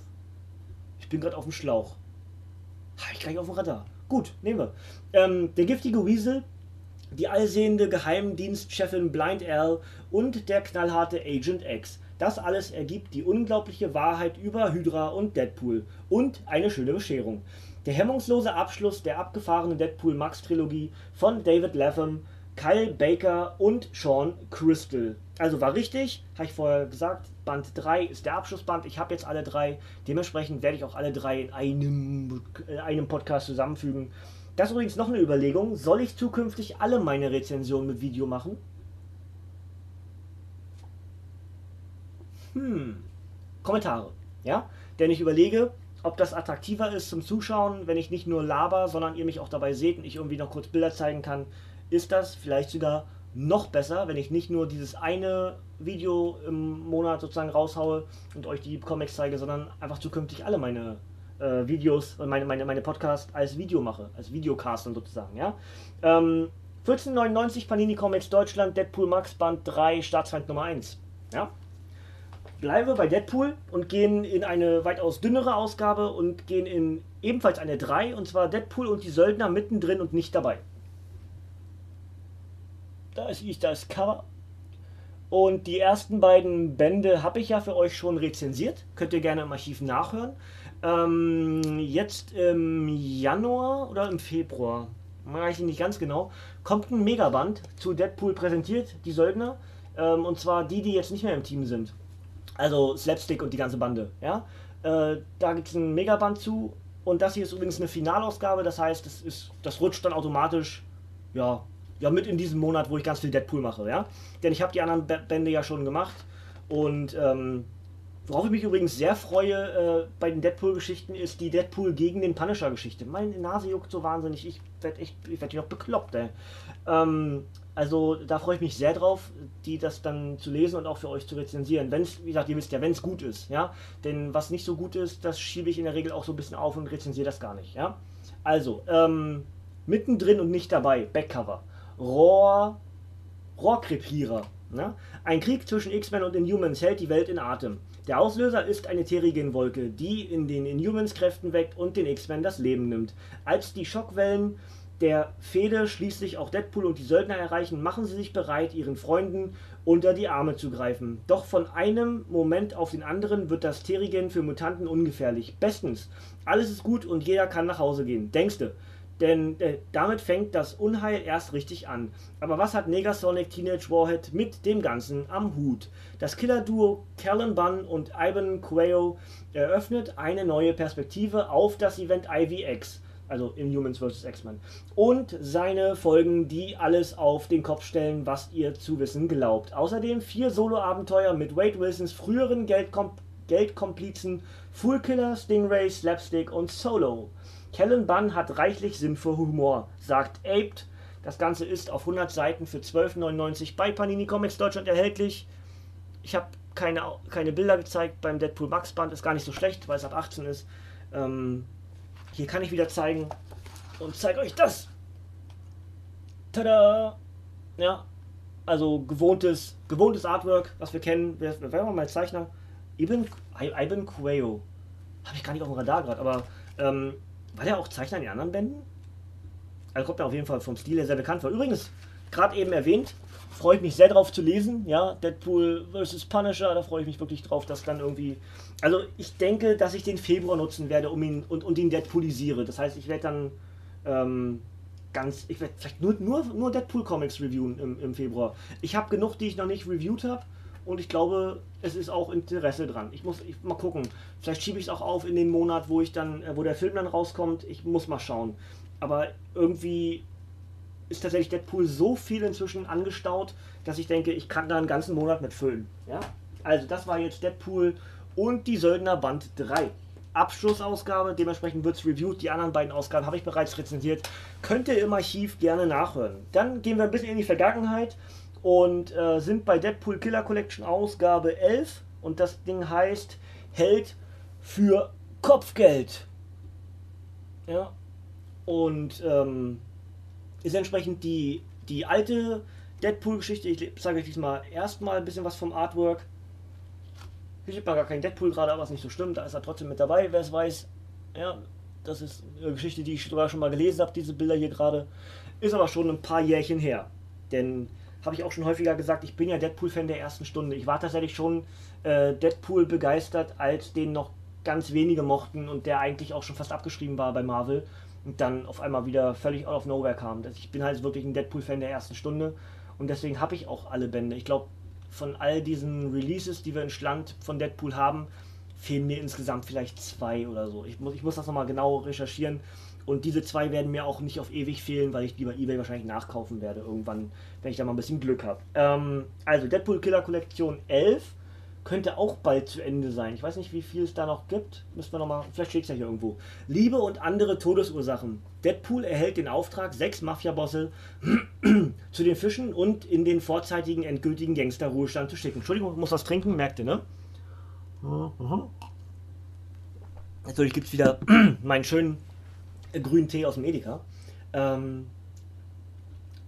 Ich bin gerade auf dem Schlauch. Habe ich gleich auf dem Radar. Gut, nehmen wir. Ähm, der giftige Weasel, die allsehende Geheimdienstchefin Blind Al und der knallharte Agent X. Das alles ergibt die unglaubliche Wahrheit über Hydra und Deadpool und eine schöne Bescherung. Der hemmungslose Abschluss der abgefahrenen Deadpool Max Trilogie von David Latham, Kyle Baker und Sean Crystal. Also war richtig, habe ich vorher gesagt, Band 3 ist der Abschlussband. Ich habe jetzt alle drei. Dementsprechend werde ich auch alle drei in einem, in einem Podcast zusammenfügen. Das ist übrigens noch eine Überlegung. Soll ich zukünftig alle meine Rezensionen mit Video machen? Hm. Kommentare. Ja? Denn ich überlege, ob das attraktiver ist zum Zuschauen, wenn ich nicht nur laber, sondern ihr mich auch dabei seht und ich irgendwie noch kurz Bilder zeigen kann. Ist das vielleicht sogar noch besser, wenn ich nicht nur dieses eine Video im Monat sozusagen raushaue und euch die Comics zeige, sondern einfach zukünftig alle meine äh, Videos und meine, meine, meine Podcasts als Video mache, als Videocast sozusagen, ja. Ähm, 1499 Panini Comics Deutschland, Deadpool Max Band 3, Staatsfeind Nummer 1. Ja. bleiben wir bei Deadpool und gehen in eine weitaus dünnere Ausgabe und gehen in ebenfalls eine 3 und zwar Deadpool und die Söldner mittendrin und nicht dabei. Da ist das Cover. Und die ersten beiden Bände habe ich ja für euch schon rezensiert. Könnt ihr gerne im Archiv nachhören. Ähm, jetzt im Januar oder im Februar, weiß ich nicht ganz genau, kommt ein Megaband zu Deadpool präsentiert, die Söldner. Ähm, und zwar die, die jetzt nicht mehr im Team sind. Also Slapstick und die ganze Bande. Ja? Äh, da gibt es ein Megaband zu. Und das hier ist übrigens eine Finalausgabe, das heißt, das, ist, das rutscht dann automatisch ja, ja, mit in diesem Monat, wo ich ganz viel Deadpool mache. Ja? Denn ich habe die anderen Bände ja schon gemacht. Und ähm, worauf ich mich übrigens sehr freue äh, bei den Deadpool-Geschichten ist die Deadpool gegen den Punisher-Geschichte. Meine Nase juckt so wahnsinnig, ich werde echt, ich werde noch bekloppt, ey. Ähm, also da freue ich mich sehr drauf, die das dann zu lesen und auch für euch zu rezensieren. Wenn es, wie gesagt, ihr wisst ja, wenn es gut ist, ja. Denn was nicht so gut ist, das schiebe ich in der Regel auch so ein bisschen auf und rezensiere das gar nicht, ja. Also, ähm, mittendrin und nicht dabei, Backcover. Rohr, Rohrkrepierer. Ne? Ein Krieg zwischen X-Men und Inhumans hält die Welt in Atem. Der Auslöser ist eine Terrigen-Wolke, die in den Inhumans Kräften weckt und den X-Men das Leben nimmt. Als die Schockwellen der Fehde schließlich auch Deadpool und die Söldner erreichen, machen sie sich bereit, ihren Freunden unter die Arme zu greifen. Doch von einem Moment auf den anderen wird das Terrigen für Mutanten ungefährlich. Bestens. Alles ist gut und jeder kann nach Hause gehen. Denkste. Denn äh, damit fängt das Unheil erst richtig an. Aber was hat Negasonic Teenage Warhead mit dem Ganzen am Hut? Das Killer-Duo Callan Bunn und Ivan Quayo eröffnet eine neue Perspektive auf das Event IVX also Inhumans vs. X-Men. Und seine Folgen, die alles auf den Kopf stellen, was ihr zu wissen glaubt. Außerdem vier Solo-Abenteuer mit Wade Wilsons früheren Geldkom Geldkomplizen Fool Killer, Stingray, Slapstick und Solo. Kellen Bunn hat reichlich Sinn für Humor, sagt Aped. Das Ganze ist auf 100 Seiten für 12,99 bei Panini Comics Deutschland erhältlich. Ich habe keine, keine Bilder gezeigt beim Deadpool Max Band, ist gar nicht so schlecht, weil es ab 18 ist. Ähm, hier kann ich wieder zeigen und zeige euch das. Tada! Ja, also gewohntes, gewohntes Artwork, was wir kennen. Wer, wer war mein Zeichner? Iben, Iben Cuello. Habe ich gar nicht auf dem Radar gerade, aber ähm, war der auch Zeichner in den anderen Bänden? Also kommt mir auf jeden Fall vom Stil her sehr bekannt vor. Übrigens, gerade eben erwähnt, freue ich mich sehr drauf zu lesen. Ja, Deadpool vs. Punisher, da freue ich mich wirklich drauf, dass dann irgendwie. Also ich denke, dass ich den Februar nutzen werde, um ihn und, und ihn Deadpoolisiere. Das heißt, ich werde dann ähm, ganz. Ich werde vielleicht nur, nur, nur Deadpool-Comics reviewen im, im Februar. Ich habe genug, die ich noch nicht reviewed habe. Und ich glaube, es ist auch Interesse dran. Ich muss ich, mal gucken. Vielleicht schiebe ich es auch auf in den Monat, wo ich dann, äh, wo der Film dann rauskommt. Ich muss mal schauen. Aber irgendwie ist tatsächlich Deadpool so viel inzwischen angestaut, dass ich denke, ich kann da einen ganzen Monat mit füllen. Ja? Also das war jetzt Deadpool und die Söldner Band 3. Abschlussausgabe, dementsprechend wird es reviewed. Die anderen beiden Ausgaben habe ich bereits rezensiert. Könnt ihr im Archiv gerne nachhören. Dann gehen wir ein bisschen in die Vergangenheit und äh, sind bei Deadpool Killer Collection Ausgabe 11 und das Ding heißt Held für Kopfgeld. Ja. Und ähm, ist entsprechend die, die alte Deadpool-Geschichte. Ich sage euch diesmal erstmal ein bisschen was vom Artwork. Sieht man gar keinen Deadpool gerade, aber ist nicht so schlimm. Da ist er trotzdem mit dabei, wer es weiß. Ja, das ist eine Geschichte, die ich sogar schon mal gelesen habe, diese Bilder hier gerade. Ist aber schon ein paar Jährchen her. Denn habe ich auch schon häufiger gesagt, ich bin ja Deadpool-Fan der ersten Stunde. Ich war tatsächlich schon äh, Deadpool begeistert, als den noch ganz wenige mochten und der eigentlich auch schon fast abgeschrieben war bei Marvel und dann auf einmal wieder völlig out of nowhere kam. Ich bin halt wirklich ein Deadpool-Fan der ersten Stunde und deswegen habe ich auch alle Bände. Ich glaube, von all diesen Releases, die wir in Schland von Deadpool haben, fehlen mir insgesamt vielleicht zwei oder so. Ich muss, ich muss das nochmal genau recherchieren. Und diese zwei werden mir auch nicht auf ewig fehlen, weil ich die bei eBay wahrscheinlich nachkaufen werde irgendwann, wenn ich da mal ein bisschen Glück habe. Ähm, also Deadpool Killer Kollektion 11 könnte auch bald zu Ende sein. Ich weiß nicht, wie viel es da noch gibt. Müssen wir nochmal, vielleicht steht es ja hier irgendwo. Liebe und andere Todesursachen. Deadpool erhält den Auftrag, sechs Mafiabosse zu den Fischen und in den vorzeitigen endgültigen Gangsterruhestand zu schicken. Entschuldigung, ich muss was trinken, merkt ihr, ne? Mhm. Natürlich gibt es wieder meinen schönen grünen Tee aus dem Edeka. Ähm,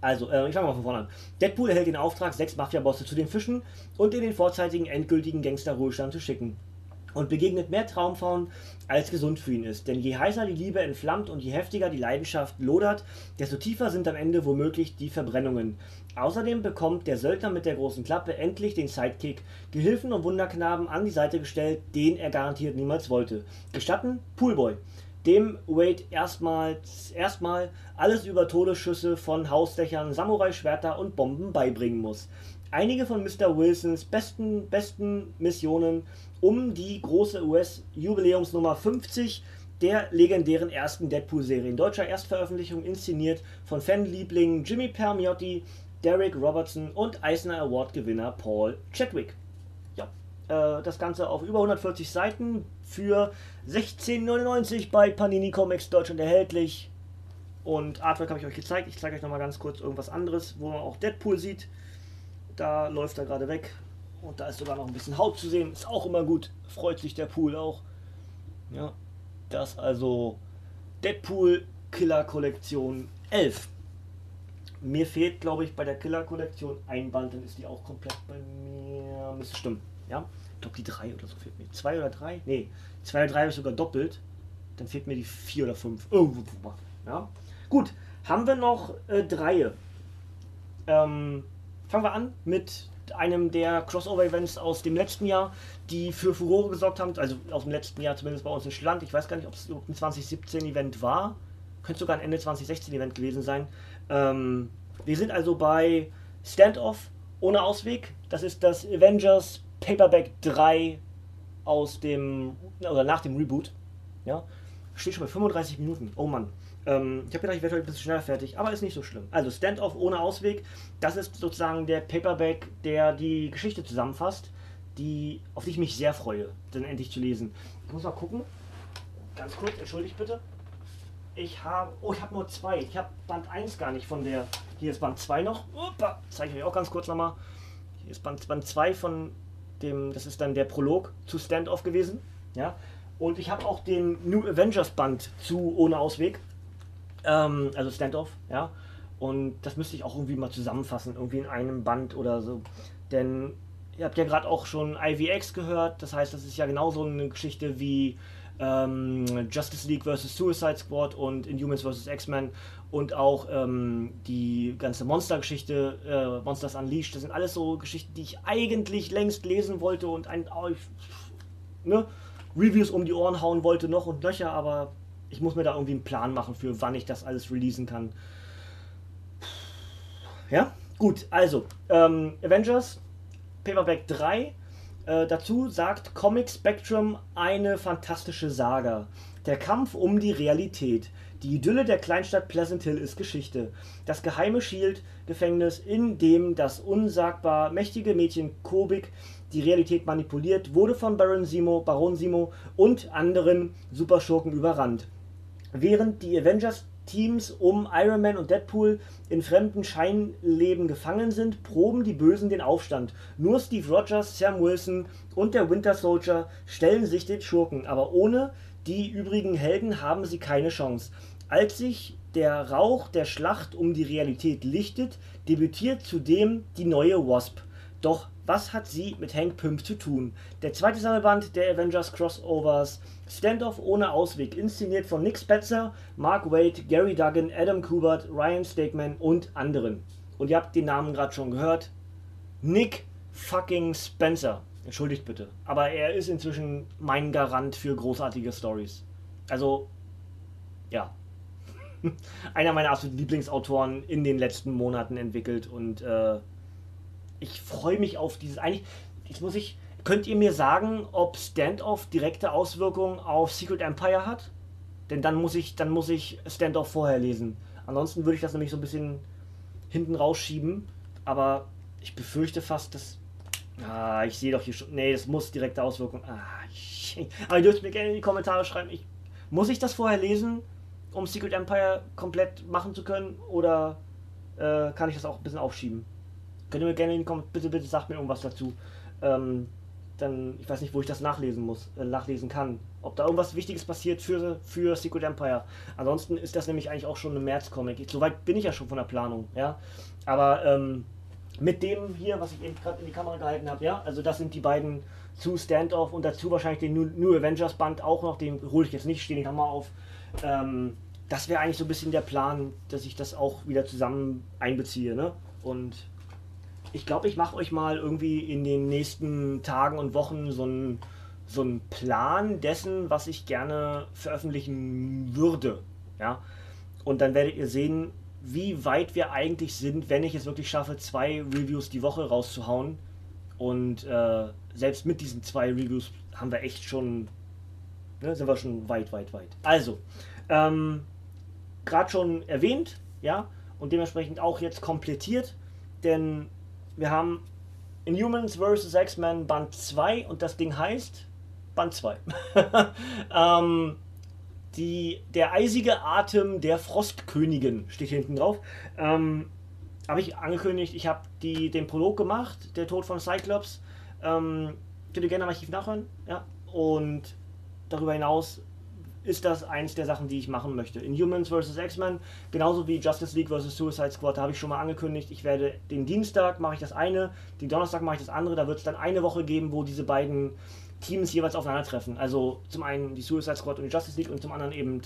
Also, äh, ich fange mal von vorne an. Deadpool erhält den Auftrag, sechs Mafia-Bosse zu den Fischen und in den vorzeitigen endgültigen Gangsterruhestand zu schicken. Und begegnet mehr Traumfrauen, als gesund für ihn ist. Denn je heißer die Liebe entflammt und je heftiger die Leidenschaft lodert, desto tiefer sind am Ende womöglich die Verbrennungen. Außerdem bekommt der Söldner mit der großen Klappe endlich den Sidekick, Gehilfen und Wunderknaben an die Seite gestellt, den er garantiert niemals wollte. Gestatten? Poolboy dem Wade erstmals erstmal alles über Todesschüsse von Hausdächern, Samurai-Schwerter und Bomben beibringen muss. Einige von Mr. Wilsons besten, besten Missionen um die große US-Jubiläumsnummer 50 der legendären ersten Deadpool-Serie in deutscher Erstveröffentlichung inszeniert von Fanlieblingen Jimmy Permiotti, Derek Robertson und Eisner Award-Gewinner Paul Chadwick. Äh, das Ganze auf über 140 Seiten für 16,99 bei Panini Comics Deutschland erhältlich. Und Artwork habe ich euch gezeigt. Ich zeige euch nochmal ganz kurz irgendwas anderes, wo man auch Deadpool sieht. Da läuft er gerade weg. Und da ist sogar noch ein bisschen Haut zu sehen. Ist auch immer gut. Freut sich der Pool auch. Ja, das also Deadpool Killer Kollektion 11. Mir fehlt, glaube ich, bei der Killer Kollektion ein Band, dann ist die auch komplett bei mir. Müsste stimmen. Ja, ich glaube, die 3 oder so fehlt mir. 2 oder 3? Nee, 2 oder 3 ist sogar doppelt. Dann fehlt mir die 4 oder 5. Irgendwo. Ja, gut. Haben wir noch äh, drei. Ähm, fangen wir an mit einem der Crossover-Events aus dem letzten Jahr, die für Furore gesorgt haben. Also aus dem letzten Jahr zumindest bei uns in Schland. Ich weiß gar nicht, ob es ein 2017-Event war. Könnte sogar ein Ende 2016-Event gewesen sein. Ähm, wir sind also bei Standoff ohne Ausweg. Das ist das Avengers Paperback 3 aus dem, oder nach dem Reboot. Ja, steht schon bei 35 Minuten. Oh Mann. Ähm, ich habe gedacht, ich werde heute ein bisschen schneller fertig, aber ist nicht so schlimm. Also Standoff ohne Ausweg, das ist sozusagen der Paperback, der die Geschichte zusammenfasst, die, auf die ich mich sehr freue, dann endlich zu lesen. Ich muss mal gucken. Ganz kurz, entschuldigt bitte. Ich habe, oh, ich habe nur zwei. Ich habe Band 1 gar nicht von der, hier ist Band 2 noch. Opa, zeige ich euch auch ganz kurz nochmal. Hier ist Band, Band 2 von dem, das ist dann der Prolog zu Standoff gewesen. Ja, und ich habe auch den New Avengers Band zu Ohne Ausweg. Ähm, also Standoff, ja. Und das müsste ich auch irgendwie mal zusammenfassen, irgendwie in einem Band oder so. Denn ihr habt ja gerade auch schon IVX gehört, das heißt, das ist ja genauso eine Geschichte wie ähm, Justice League vs. Suicide Squad und Inhumans vs. X-Men und auch ähm, die ganze Monster-Geschichte, äh, Monsters Unleashed, das sind alles so Geschichten, die ich eigentlich längst lesen wollte und ein, oh, ne, Reviews um die Ohren hauen wollte, noch und nöcher, aber ich muss mir da irgendwie einen Plan machen für, wann ich das alles releasen kann. Ja, gut, also, ähm, Avengers, Paperback 3. Äh, dazu sagt Comic Spectrum eine fantastische Saga. Der Kampf um die Realität. Die Idylle der Kleinstadt Pleasant Hill ist Geschichte. Das geheime Shield-Gefängnis, in dem das unsagbar mächtige Mädchen Kobik die Realität manipuliert, wurde von Baron Simo, Baron Simo und anderen Superschurken überrannt. Während die Avengers-Teams um Iron Man und Deadpool in fremden Scheinleben gefangen sind, proben die Bösen den Aufstand. Nur Steve Rogers, Sam Wilson und der Winter Soldier stellen sich den Schurken, aber ohne die übrigen Helden haben sie keine Chance. Als sich der Rauch der Schlacht um die Realität lichtet, debütiert zudem die neue Wasp. Doch was hat sie mit Hank Pym zu tun? Der zweite Sammelband der Avengers Crossovers Standoff ohne Ausweg, inszeniert von Nick Spetzer, Mark Wade, Gary Duggan, Adam Kubert, Ryan Stegman und anderen. Und ihr habt den Namen gerade schon gehört. Nick fucking Spencer. Entschuldigt bitte. Aber er ist inzwischen mein Garant für großartige Stories. Also, ja. Einer meiner absoluten Lieblingsautoren in den letzten Monaten entwickelt und äh, ich freue mich auf dieses. Eigentlich, jetzt muss ich. Könnt ihr mir sagen, ob Standoff direkte Auswirkungen auf Secret Empire hat? Denn dann muss ich, dann muss ich Standoff vorher lesen. Ansonsten würde ich das nämlich so ein bisschen hinten rausschieben. Aber ich befürchte fast, dass. Ah, ich sehe doch hier schon. Nee, das muss direkte Auswirkungen. Ah, ich, aber ihr dürft mir gerne in die Kommentare schreiben. Ich, muss ich das vorher lesen, um Secret Empire komplett machen zu können? Oder äh, kann ich das auch ein bisschen aufschieben? Könnt ihr mir gerne in bitte, bitte sagt mir irgendwas dazu. Ähm, dann, ich weiß nicht, wo ich das nachlesen muss, äh, nachlesen kann. ob da irgendwas Wichtiges passiert für, für Secret Empire. Ansonsten ist das nämlich eigentlich auch schon ein März-Comic. Soweit bin ich ja schon von der Planung, ja. Aber ähm, mit dem hier, was ich eben gerade in die Kamera gehalten habe, ja, also das sind die beiden zu Standoff und dazu wahrscheinlich den New, New Avengers Band auch noch, den hole ich jetzt nicht, stehe die Kamera auf. Ähm, das wäre eigentlich so ein bisschen der Plan, dass ich das auch wieder zusammen einbeziehe, ne? Und ich glaube, ich mache euch mal irgendwie in den nächsten Tagen und Wochen so einen so Plan dessen, was ich gerne veröffentlichen würde, ja? Und dann werdet ihr sehen, wie weit wir eigentlich sind, wenn ich es wirklich schaffe, zwei Reviews die Woche rauszuhauen. Und äh, selbst mit diesen zwei Reviews haben wir echt schon, ne, sind wir schon weit, weit, weit. Also, ähm, gerade schon erwähnt, ja, und dementsprechend auch jetzt komplettiert, denn wir haben Inhumans vs. X-Men Band 2 und das Ding heißt Band 2. ähm, die, der eisige Atem der Frostkönigin steht hier hinten drauf. Ähm, habe ich angekündigt, ich habe den Prolog gemacht, der Tod von Cyclops. Ähm, könnt ihr gerne im Archiv nachhören. Ja? Und darüber hinaus ist das eins der Sachen, die ich machen möchte. In Humans vs. X-Men, genauso wie Justice League vs. Suicide Squad, habe ich schon mal angekündigt, ich werde den Dienstag mache ich das eine, den Donnerstag mache ich das andere, da wird es dann eine Woche geben, wo diese beiden Teams jeweils aufeinandertreffen. Also zum einen die Suicide Squad und die Justice League und zum anderen eben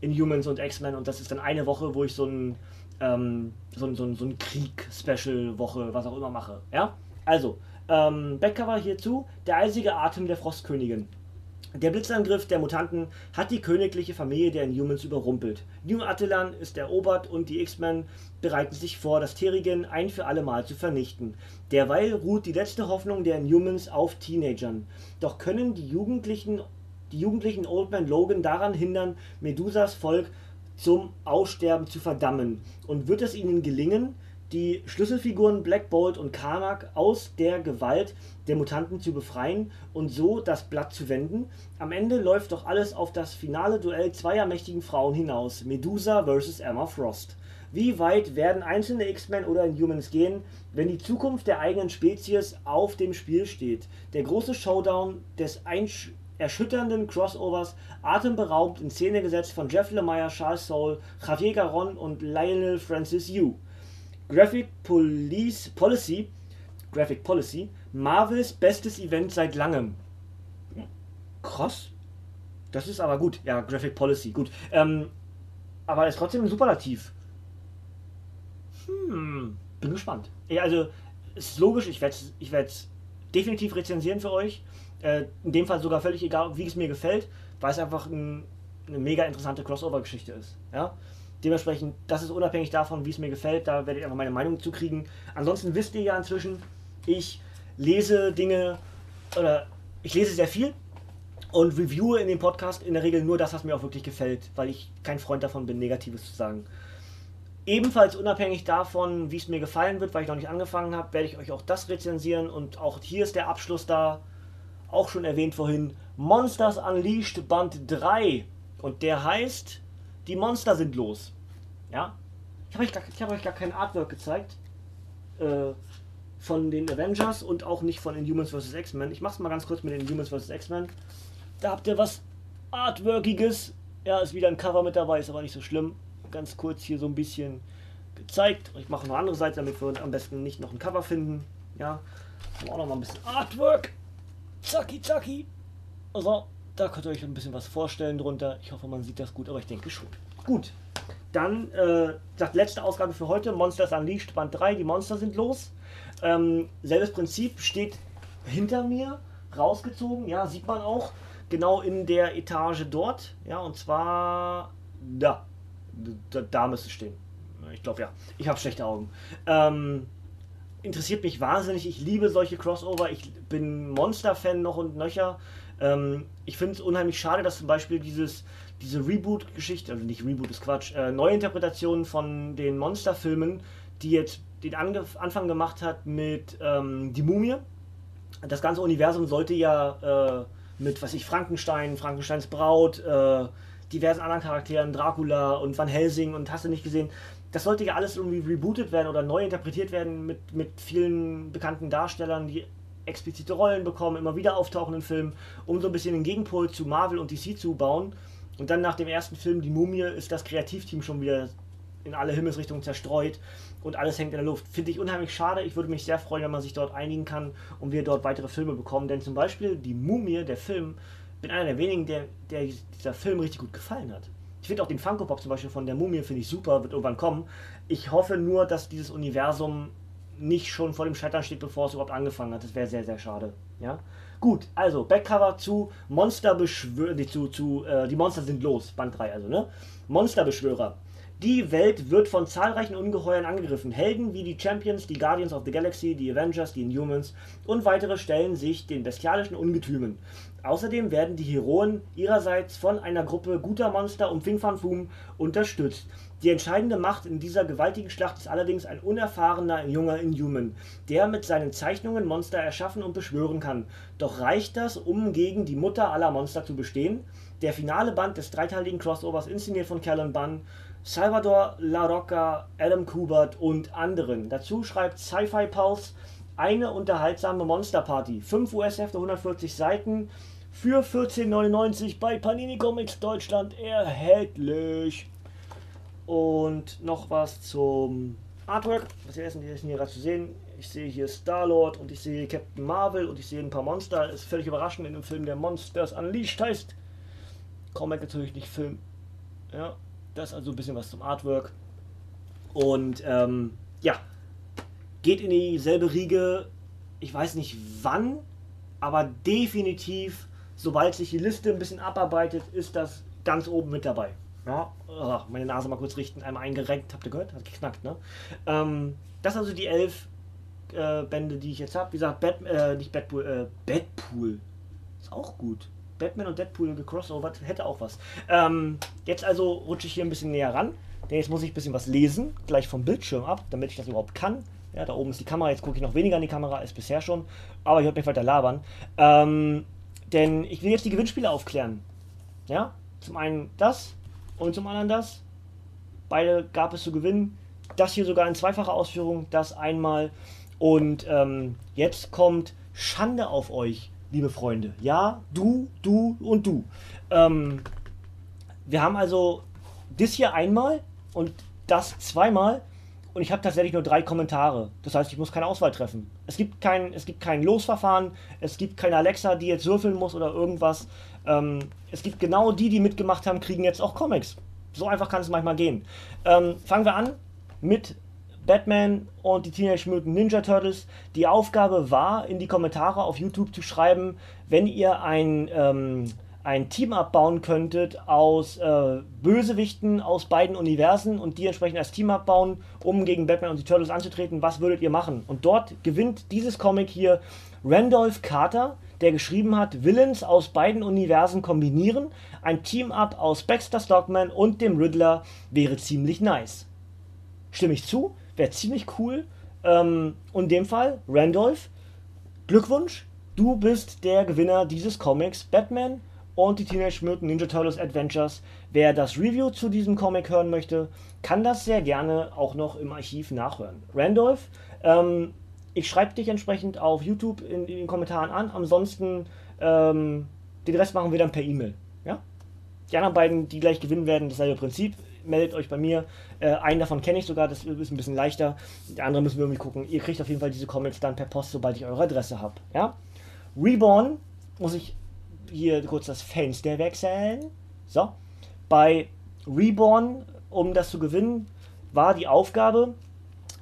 Inhumans und X-Men und das ist dann eine Woche, wo ich so ein, ähm, so ein, so ein, so ein Krieg-Special-Woche, was auch immer mache. Ja? Also, ähm, Backcover hierzu, der eisige Atem der Frostkönigin. Der Blitzangriff der Mutanten hat die königliche Familie der Inhumans überrumpelt. New Attilan ist erobert und die X-Men bereiten sich vor, das Terrigen ein für alle Mal zu vernichten. Derweil ruht die letzte Hoffnung der Inhumans auf Teenagern. Doch können die Jugendlichen, die jugendlichen Old Man Logan daran hindern, Medusas Volk zum Aussterben zu verdammen? Und wird es ihnen gelingen, die Schlüsselfiguren Black Bolt und Karnak aus der Gewalt der Mutanten zu befreien und so das Blatt zu wenden. Am Ende läuft doch alles auf das finale Duell zweier mächtigen Frauen hinaus, Medusa vs. Emma Frost. Wie weit werden einzelne X-Men oder Inhumans gehen, wenn die Zukunft der eigenen Spezies auf dem Spiel steht? Der große Showdown des Einsch erschütternden Crossovers, atemberaubend in Szene gesetzt von Jeff Lemire, Charles Soule, Javier Garon und Lionel Francis Yu. Graphic Police, Policy, Graphic Policy, Marvels bestes Event seit langem. Krass. Das ist aber gut. Ja, Graphic Policy, gut. Ähm, aber ist trotzdem ein Superlativ. Hm, bin gespannt. Ja, also, ist logisch, ich werde es ich definitiv rezensieren für euch. Äh, in dem Fall sogar völlig egal, wie es mir gefällt, weil es einfach ein, eine mega interessante Crossover-Geschichte ist. Ja? Dementsprechend, das ist unabhängig davon, wie es mir gefällt, da werde ich einfach meine Meinung zu kriegen. Ansonsten wisst ihr ja inzwischen, ich lese Dinge oder ich lese sehr viel und reviewe in dem Podcast in der Regel nur das, was mir auch wirklich gefällt, weil ich kein Freund davon bin, Negatives zu sagen. Ebenfalls unabhängig davon, wie es mir gefallen wird, weil ich noch nicht angefangen habe, werde ich euch auch das rezensieren und auch hier ist der Abschluss da, auch schon erwähnt vorhin, Monsters Unleashed Band 3 und der heißt die Monster sind los. Ja? Ich habe euch, gar, hab euch gar kein Artwork gezeigt. Äh, von den Avengers und auch nicht von Inhumans vs. X-Men. Ich mach's mal ganz kurz mit den Inhumans vs. X-Men. Da habt ihr was Artworkiges. Ja, ist wieder ein Cover mit dabei, ist aber nicht so schlimm. Ganz kurz hier so ein bisschen gezeigt. Ich mache noch andere Seite, damit wir am besten nicht noch ein Cover finden. Ja, auch noch mal ein bisschen Artwork. Zacki, zacki. Also, da könnt ihr euch ein bisschen was vorstellen drunter. Ich hoffe, man sieht das gut, aber ich denke schon. Gut, dann äh, das letzte Ausgabe für heute, Monsters Unleashed, Band 3, die Monster sind los. Ähm, selbes Prinzip steht hinter mir, rausgezogen, ja, sieht man auch, genau in der Etage dort, ja, und zwar da, da, da müsste es stehen. Ich glaube ja, ich habe schlechte Augen. Ähm, interessiert mich wahnsinnig, ich liebe solche Crossover, ich bin Monster-Fan noch und nöcher. Ähm, ich finde es unheimlich schade, dass zum Beispiel dieses, diese Reboot-Geschichte, also nicht Reboot ist Quatsch, äh, Neuinterpretationen von den Monster-Filmen, die jetzt den Angef Anfang gemacht hat mit ähm, Die Mumie. Das ganze Universum sollte ja äh, mit, was ich, Frankenstein, Frankensteins Braut, äh, diversen anderen Charakteren, Dracula und Van Helsing und hast du nicht gesehen, das sollte ja alles irgendwie rebootet werden oder neu interpretiert werden mit, mit vielen bekannten Darstellern, die explizite Rollen bekommen, immer wieder auftauchenden Filmen, um so ein bisschen den Gegenpol zu Marvel und DC zu bauen. Und dann nach dem ersten Film, Die Mumie, ist das Kreativteam schon wieder in alle Himmelsrichtungen zerstreut und alles hängt in der Luft. Finde ich unheimlich schade. Ich würde mich sehr freuen, wenn man sich dort einigen kann und wir dort weitere Filme bekommen. Denn zum Beispiel Die Mumie, der Film, bin einer der wenigen, der, der dieser Film richtig gut gefallen hat. Ich finde auch den Funko Pop zum Beispiel von der Mumie finde ich super, wird irgendwann kommen. Ich hoffe nur, dass dieses Universum nicht schon vor dem Scheitern steht, bevor es überhaupt angefangen hat. Das wäre sehr, sehr schade. Ja? Gut, also Backcover zu Monsterbeschwörer, zu, zu äh, die Monster sind los, Band 3 also, ne? Monsterbeschwörer. Die Welt wird von zahlreichen Ungeheuern angegriffen. Helden wie die Champions, die Guardians of the Galaxy, die Avengers, die Inhumans und weitere stellen sich den bestialischen Ungetümen. Außerdem werden die Heroen ihrerseits von einer Gruppe guter Monster um Fing Fan Foom unterstützt. Die entscheidende Macht in dieser gewaltigen Schlacht ist allerdings ein unerfahrener junger Inhuman, der mit seinen Zeichnungen Monster erschaffen und beschwören kann. Doch reicht das, um gegen die Mutter aller Monster zu bestehen? Der finale Band des dreiteiligen Crossovers, inszeniert von Callan Bunn, Salvador La Rocca, Adam Kubert und anderen. Dazu schreibt Sci-Fi Pulse eine unterhaltsame Monsterparty. 5 US-Hefte, 140 Seiten für 14,99 bei Panini Comics Deutschland erhältlich. Und noch was zum Artwork. Was hier ist hier gerade zu sehen. Ich sehe hier Star-Lord und ich sehe Captain Marvel und ich sehe ein paar Monster. Ist völlig überraschend in dem Film, der Monsters Unleashed heißt. Comic natürlich nicht Film. Ja, das also ein bisschen was zum Artwork. Und ähm, ja, geht in dieselbe Riege. Ich weiß nicht wann, aber definitiv, sobald sich die Liste ein bisschen abarbeitet, ist das ganz oben mit dabei. Ja, oh, meine Nase mal kurz richten, einmal eingerenkt, habt ihr gehört? Hat geknackt, ne? Ähm, das sind also die elf äh, Bände, die ich jetzt habe. Wie gesagt, Bat, äh, nicht Batpool, äh, Batpool. Ist auch gut. Batman und Deadpool gecrossovert, hätte auch was. Ähm, jetzt also rutsche ich hier ein bisschen näher ran, denn jetzt muss ich ein bisschen was lesen, gleich vom Bildschirm ab, damit ich das überhaupt kann. Ja, da oben ist die Kamera, jetzt gucke ich noch weniger an die Kamera als bisher schon, aber ich werde mich weiter labern. Ähm, denn ich will jetzt die Gewinnspiele aufklären. Ja, zum einen das und zum anderen das. Beide gab es zu gewinnen. Das hier sogar in zweifacher Ausführung, das einmal. Und ähm, jetzt kommt Schande auf euch liebe Freunde. Ja, du, du und du. Ähm, wir haben also das hier einmal und das zweimal und ich habe tatsächlich nur drei Kommentare. Das heißt, ich muss keine Auswahl treffen. Es gibt kein, es gibt kein Losverfahren, es gibt keine Alexa, die jetzt würfeln muss oder irgendwas. Ähm, es gibt genau die, die mitgemacht haben, kriegen jetzt auch Comics. So einfach kann es manchmal gehen. Ähm, fangen wir an mit Batman und die Teenage Mutant Ninja Turtles. Die Aufgabe war, in die Kommentare auf YouTube zu schreiben, wenn ihr ein, ähm, ein Team abbauen könntet aus äh, Bösewichten aus beiden Universen und die entsprechend als Team abbauen, um gegen Batman und die Turtles anzutreten, was würdet ihr machen? Und dort gewinnt dieses Comic hier Randolph Carter, der geschrieben hat, Villains aus beiden Universen kombinieren, ein Team-Up aus Baxter Stockman und dem Riddler wäre ziemlich nice. Stimme ich zu? Wäre ziemlich cool. Ähm, und in dem Fall, Randolph, Glückwunsch, du bist der Gewinner dieses Comics Batman und die Teenage Mutant Ninja Turtles Adventures. Wer das Review zu diesem Comic hören möchte, kann das sehr gerne auch noch im Archiv nachhören. Randolph, ähm, ich schreibe dich entsprechend auf YouTube in, in, den Kommentaren an. Ansonsten, ähm, den Rest machen wir dann per E-Mail. Ja? Die anderen beiden, die gleich gewinnen werden, dasselbe Prinzip meldet euch bei mir. Äh, einen davon kenne ich sogar, das ist ein bisschen leichter. Der andere müssen wir irgendwie gucken. Ihr kriegt auf jeden Fall diese Comics dann per Post, sobald ich eure Adresse habe. Ja? Reborn muss ich hier kurz das Fenster wechseln. So. Bei Reborn, um das zu gewinnen, war die Aufgabe,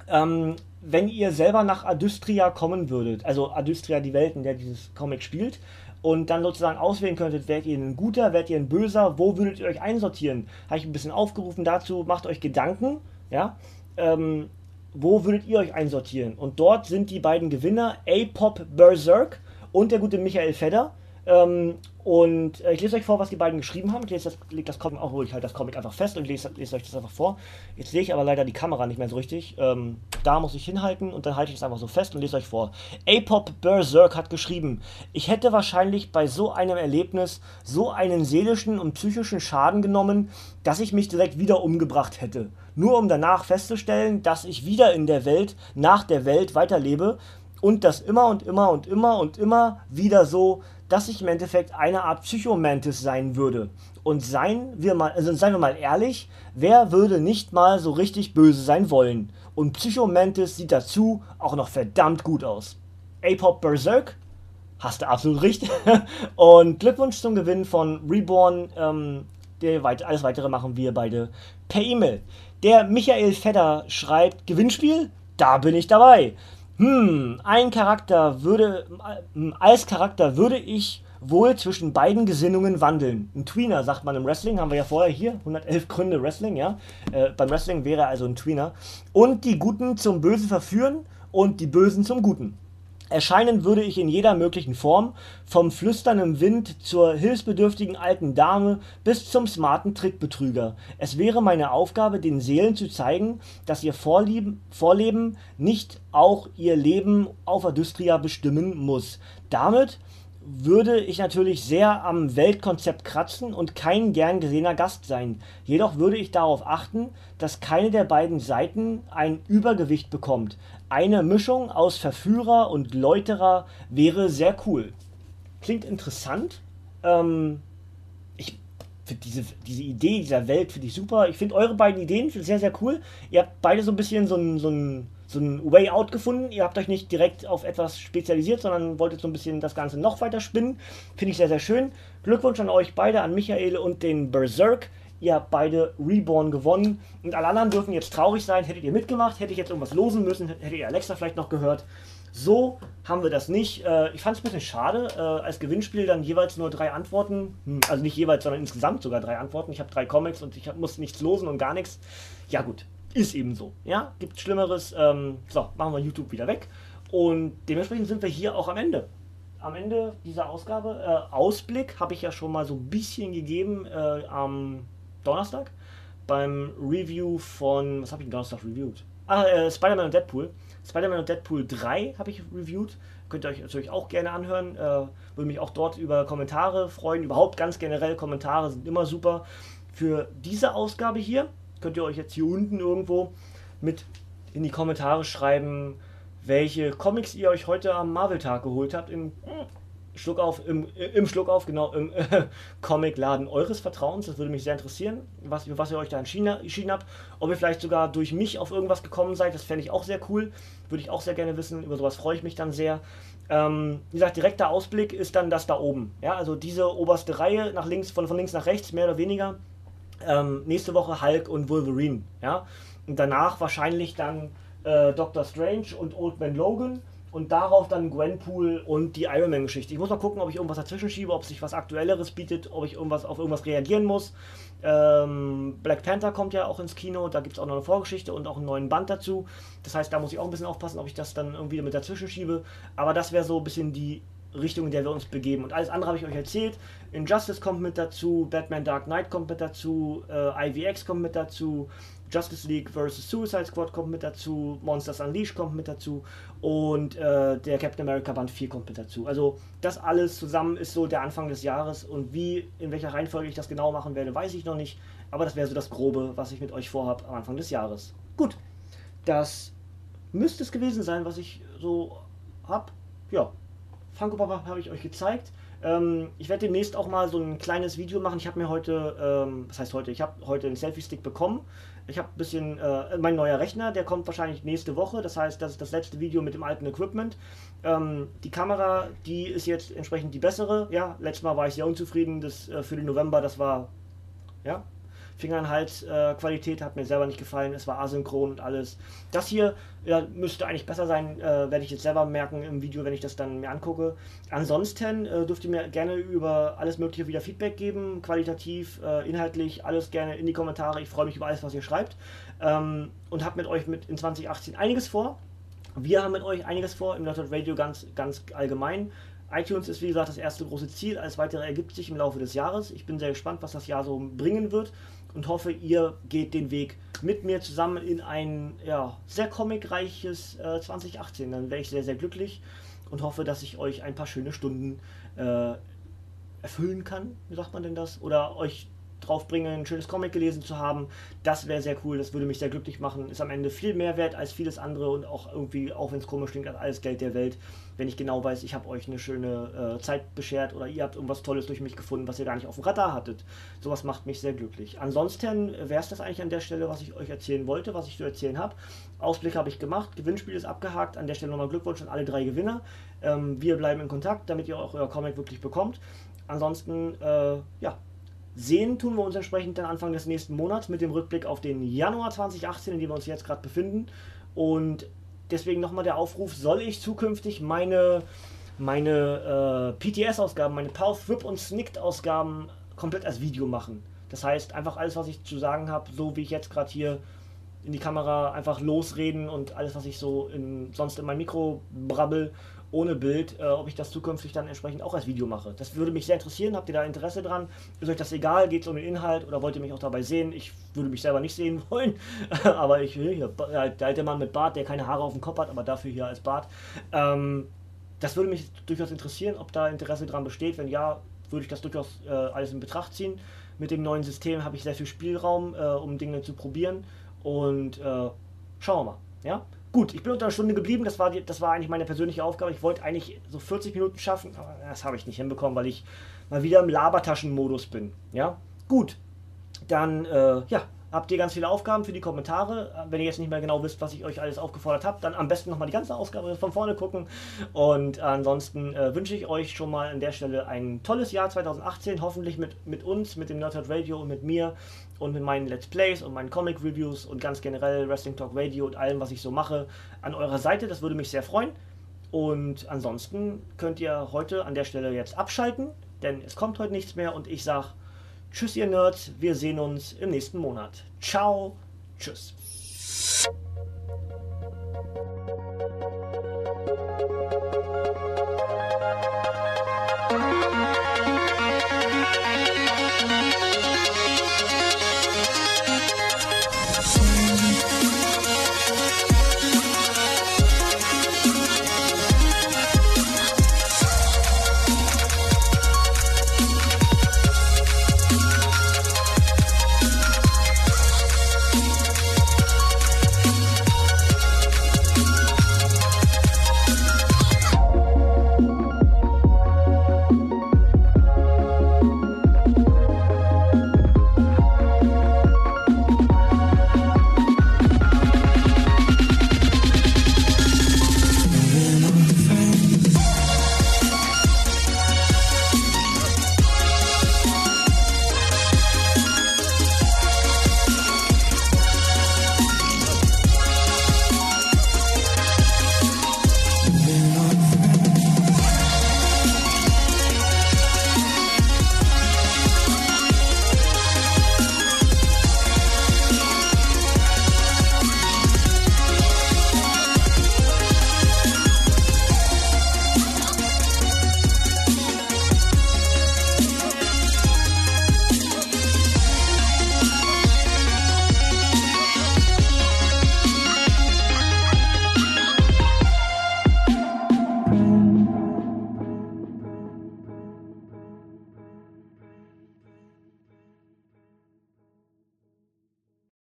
ähm, wenn ihr selber nach Adustria kommen würdet, also Adustria die Welt, in der dieses Comic spielt, und dann sozusagen auswählen könntet, werdet ihr ein guter, werdet ihr ein böser, wo würdet ihr euch einsortieren? Habe ich ein bisschen aufgerufen dazu, macht euch Gedanken, ja, ähm, wo würdet ihr euch einsortieren? Und dort sind die beiden Gewinner A-Pop Berserk und der gute Michael Fedder. Ähm, und äh, ich lese euch vor, was die beiden geschrieben haben. Ich lese das, leg das Comic, auch hole ich halt das Comic einfach fest und lese, lese euch das einfach vor. Jetzt sehe ich aber leider die Kamera nicht mehr so richtig. Ähm, da muss ich hinhalten und dann halte ich es einfach so fest und lese euch vor. A-Pop Berserk hat geschrieben, ich hätte wahrscheinlich bei so einem Erlebnis so einen seelischen und psychischen Schaden genommen, dass ich mich direkt wieder umgebracht hätte. Nur um danach festzustellen, dass ich wieder in der Welt, nach der Welt weiterlebe und das immer und immer und immer und immer wieder so, dass ich im Endeffekt eine Art Psychomantis sein würde. Und seien wir mal, also seien wir mal ehrlich, wer würde nicht mal so richtig böse sein wollen? Und Psychomantis sieht dazu auch noch verdammt gut aus. A-Pop Berserk, hast du absolut recht. und Glückwunsch zum Gewinn von Reborn. Ähm, der, alles weitere machen wir beide per E-Mail. Der Michael Fedder schreibt: Gewinnspiel? Da bin ich dabei. Hm, ein Charakter würde, äh, als Charakter würde ich wohl zwischen beiden Gesinnungen wandeln. Ein Tweener, sagt man im Wrestling, haben wir ja vorher hier, 111 Gründe Wrestling, ja. Äh, beim Wrestling wäre er also ein Tweener. Und die Guten zum Bösen verführen und die Bösen zum Guten. Erscheinen würde ich in jeder möglichen Form, vom flüsternden Wind zur hilfsbedürftigen alten Dame bis zum smarten Trickbetrüger. Es wäre meine Aufgabe, den Seelen zu zeigen, dass ihr Vorlieben, Vorleben nicht auch ihr Leben auf Adustria bestimmen muss. Damit würde ich natürlich sehr am Weltkonzept kratzen und kein gern gesehener Gast sein. Jedoch würde ich darauf achten, dass keine der beiden Seiten ein Übergewicht bekommt. Eine Mischung aus Verführer und Läuterer wäre sehr cool. Klingt interessant. Ähm, ich finde diese, diese Idee dieser Welt finde ich super. Ich finde eure beiden Ideen sehr, sehr cool. Ihr habt beide so ein bisschen so ein, so ein so ein Way Out gefunden. Ihr habt euch nicht direkt auf etwas spezialisiert, sondern wolltet so ein bisschen das Ganze noch weiter spinnen. Finde ich sehr, sehr schön. Glückwunsch an euch beide, an Michael und den Berserk. Ihr habt beide Reborn gewonnen. Und alle anderen dürfen jetzt traurig sein. Hättet ihr mitgemacht, hätte ich jetzt irgendwas losen müssen, hättet ihr Alexa vielleicht noch gehört. So haben wir das nicht. Äh, ich fand es ein bisschen schade, äh, als Gewinnspiel dann jeweils nur drei Antworten. Hm, also nicht jeweils, sondern insgesamt sogar drei Antworten. Ich habe drei Comics und ich muss nichts losen und gar nichts. Ja gut, ist eben so. Ja, gibt Schlimmeres. Ähm, so, machen wir YouTube wieder weg. Und dementsprechend sind wir hier auch am Ende. Am Ende dieser Ausgabe. Äh, Ausblick habe ich ja schon mal so ein bisschen gegeben am Donnerstag beim Review von. Was habe ich denn Donnerstag reviewed? Ah, äh, Spider-Man und Deadpool. Spider-Man und Deadpool 3 habe ich reviewed. Könnt ihr euch natürlich auch gerne anhören. Äh, würde mich auch dort über Kommentare freuen. Überhaupt ganz generell Kommentare sind immer super. Für diese Ausgabe hier könnt ihr euch jetzt hier unten irgendwo mit in die Kommentare schreiben, welche Comics ihr euch heute am Marvel-Tag geholt habt. Im Schluck auf, im, im Schluck auf, genau, im äh, Comicladen eures Vertrauens. Das würde mich sehr interessieren, was, was ihr euch da entschieden, entschieden habt. Ob ihr vielleicht sogar durch mich auf irgendwas gekommen seid, das fände ich auch sehr cool. Würde ich auch sehr gerne wissen. Über sowas freue ich mich dann sehr. Ähm, wie gesagt, direkter Ausblick ist dann das da oben. Ja, also diese oberste Reihe nach links, von, von links nach rechts, mehr oder weniger. Ähm, nächste Woche Hulk und Wolverine. Ja? Und danach wahrscheinlich dann äh, Doctor Strange und Old Man Logan und darauf dann Gwenpool und die Iron Man Geschichte. Ich muss mal gucken, ob ich irgendwas dazwischen schiebe, ob sich was Aktuelleres bietet, ob ich irgendwas auf irgendwas reagieren muss. Ähm, Black Panther kommt ja auch ins Kino, da gibt es auch noch eine Vorgeschichte und auch einen neuen Band dazu. Das heißt, da muss ich auch ein bisschen aufpassen, ob ich das dann irgendwie mit dazwischen schiebe. Aber das wäre so ein bisschen die Richtung, in der wir uns begeben. Und alles andere habe ich euch erzählt. Injustice kommt mit dazu, Batman Dark Knight kommt mit dazu, äh, IVX kommt mit dazu, Justice League vs. Suicide Squad kommt mit dazu, Monsters Unleashed kommt mit dazu und äh, der Captain America Band 4 kommt mit dazu. Also das alles zusammen ist so der Anfang des Jahres und wie, in welcher Reihenfolge ich das genau machen werde, weiß ich noch nicht. Aber das wäre so das Grobe, was ich mit euch vorhabe am Anfang des Jahres. Gut, das müsste es gewesen sein, was ich so habe. Ja, Funko Pop habe ich euch gezeigt. Ähm, ich werde demnächst auch mal so ein kleines Video machen. Ich habe mir heute, ähm, was heißt heute, ich habe heute einen Selfie-Stick bekommen. Ich habe ein bisschen, äh, mein neuer Rechner, der kommt wahrscheinlich nächste Woche. Das heißt, das ist das letzte Video mit dem alten Equipment. Ähm, die Kamera, die ist jetzt entsprechend die bessere. Ja, letztes Mal war ich sehr unzufrieden. Das äh, für den November, das war, ja, Finger-in-Hals-Qualität äh, hat mir selber nicht gefallen. Es war asynchron und alles. Das hier ja, müsste eigentlich besser sein, äh, werde ich jetzt selber merken im Video, wenn ich das dann mir angucke. Ansonsten äh, dürft ihr mir gerne über alles Mögliche wieder Feedback geben, qualitativ, äh, inhaltlich, alles gerne in die Kommentare. Ich freue mich über alles, was ihr schreibt. Ähm, und habe mit euch mit in 2018 einiges vor. Wir haben mit euch einiges vor im Nerdhurt Radio ganz, ganz allgemein. iTunes ist wie gesagt das erste große Ziel, alles weitere ergibt sich im Laufe des Jahres. Ich bin sehr gespannt, was das Jahr so bringen wird und hoffe, ihr geht den Weg mit mir zusammen in ein ja, sehr comicreiches äh, 2018. Dann wäre ich sehr, sehr glücklich und hoffe, dass ich euch ein paar schöne Stunden äh, erfüllen kann. Wie sagt man denn das? Oder euch drauf ein schönes Comic gelesen zu haben. Das wäre sehr cool, das würde mich sehr glücklich machen. Ist am Ende viel mehr wert als vieles andere und auch irgendwie, auch wenn es komisch klingt, als alles Geld der Welt, wenn ich genau weiß, ich habe euch eine schöne äh, Zeit beschert oder ihr habt irgendwas Tolles durch mich gefunden, was ihr gar nicht auf dem Radar hattet. Sowas macht mich sehr glücklich. Ansonsten wäre es das eigentlich an der Stelle, was ich euch erzählen wollte, was ich zu erzählen habe. Ausblick habe ich gemacht, Gewinnspiel ist abgehakt. An der Stelle nochmal Glückwunsch an alle drei Gewinner. Ähm, wir bleiben in Kontakt, damit ihr auch euer Comic wirklich bekommt. Ansonsten, äh, ja, sehen tun wir uns entsprechend dann Anfang des nächsten Monats mit dem Rückblick auf den Januar 2018, in dem wir uns jetzt gerade befinden. Und deswegen nochmal der Aufruf, soll ich zukünftig meine, meine äh, PTS-Ausgaben, meine Power Whip und Snicked-Ausgaben komplett als Video machen. Das heißt, einfach alles, was ich zu sagen habe, so wie ich jetzt gerade hier in die Kamera einfach losreden und alles, was ich so in, sonst in mein Mikro brabbel, ohne Bild, äh, ob ich das zukünftig dann entsprechend auch als Video mache. Das würde mich sehr interessieren. Habt ihr da Interesse dran? Ist euch das egal? Geht es um den Inhalt oder wollt ihr mich auch dabei sehen? Ich würde mich selber nicht sehen wollen, aber ich will hier, der alte Mann mit Bart, der keine Haare auf dem Kopf hat, aber dafür hier als Bart. Ähm, das würde mich durchaus interessieren, ob da Interesse dran besteht. Wenn ja, würde ich das durchaus äh, alles in Betracht ziehen. Mit dem neuen System habe ich sehr viel Spielraum, äh, um Dinge zu probieren. Und äh, schauen wir mal. Ja? Gut, ich bin unter einer Stunde geblieben. Das war, die, das war eigentlich meine persönliche Aufgabe. Ich wollte eigentlich so 40 Minuten schaffen, aber das habe ich nicht hinbekommen, weil ich mal wieder im Labertaschenmodus bin. Ja, gut. Dann, äh, ja, habt ihr ganz viele Aufgaben für die Kommentare. Wenn ihr jetzt nicht mehr genau wisst, was ich euch alles aufgefordert habe, dann am besten nochmal die ganze Ausgabe von vorne gucken. Und ansonsten äh, wünsche ich euch schon mal an der Stelle ein tolles Jahr 2018. Hoffentlich mit, mit uns, mit dem Nerdhard Radio und mit mir und mit meinen Let's Plays und meinen Comic Reviews und ganz generell Wrestling Talk Radio und allem, was ich so mache, an eurer Seite. Das würde mich sehr freuen. Und ansonsten könnt ihr heute an der Stelle jetzt abschalten, denn es kommt heute nichts mehr und ich sage Tschüss, ihr Nerds. Wir sehen uns im nächsten Monat. Ciao. Tschüss.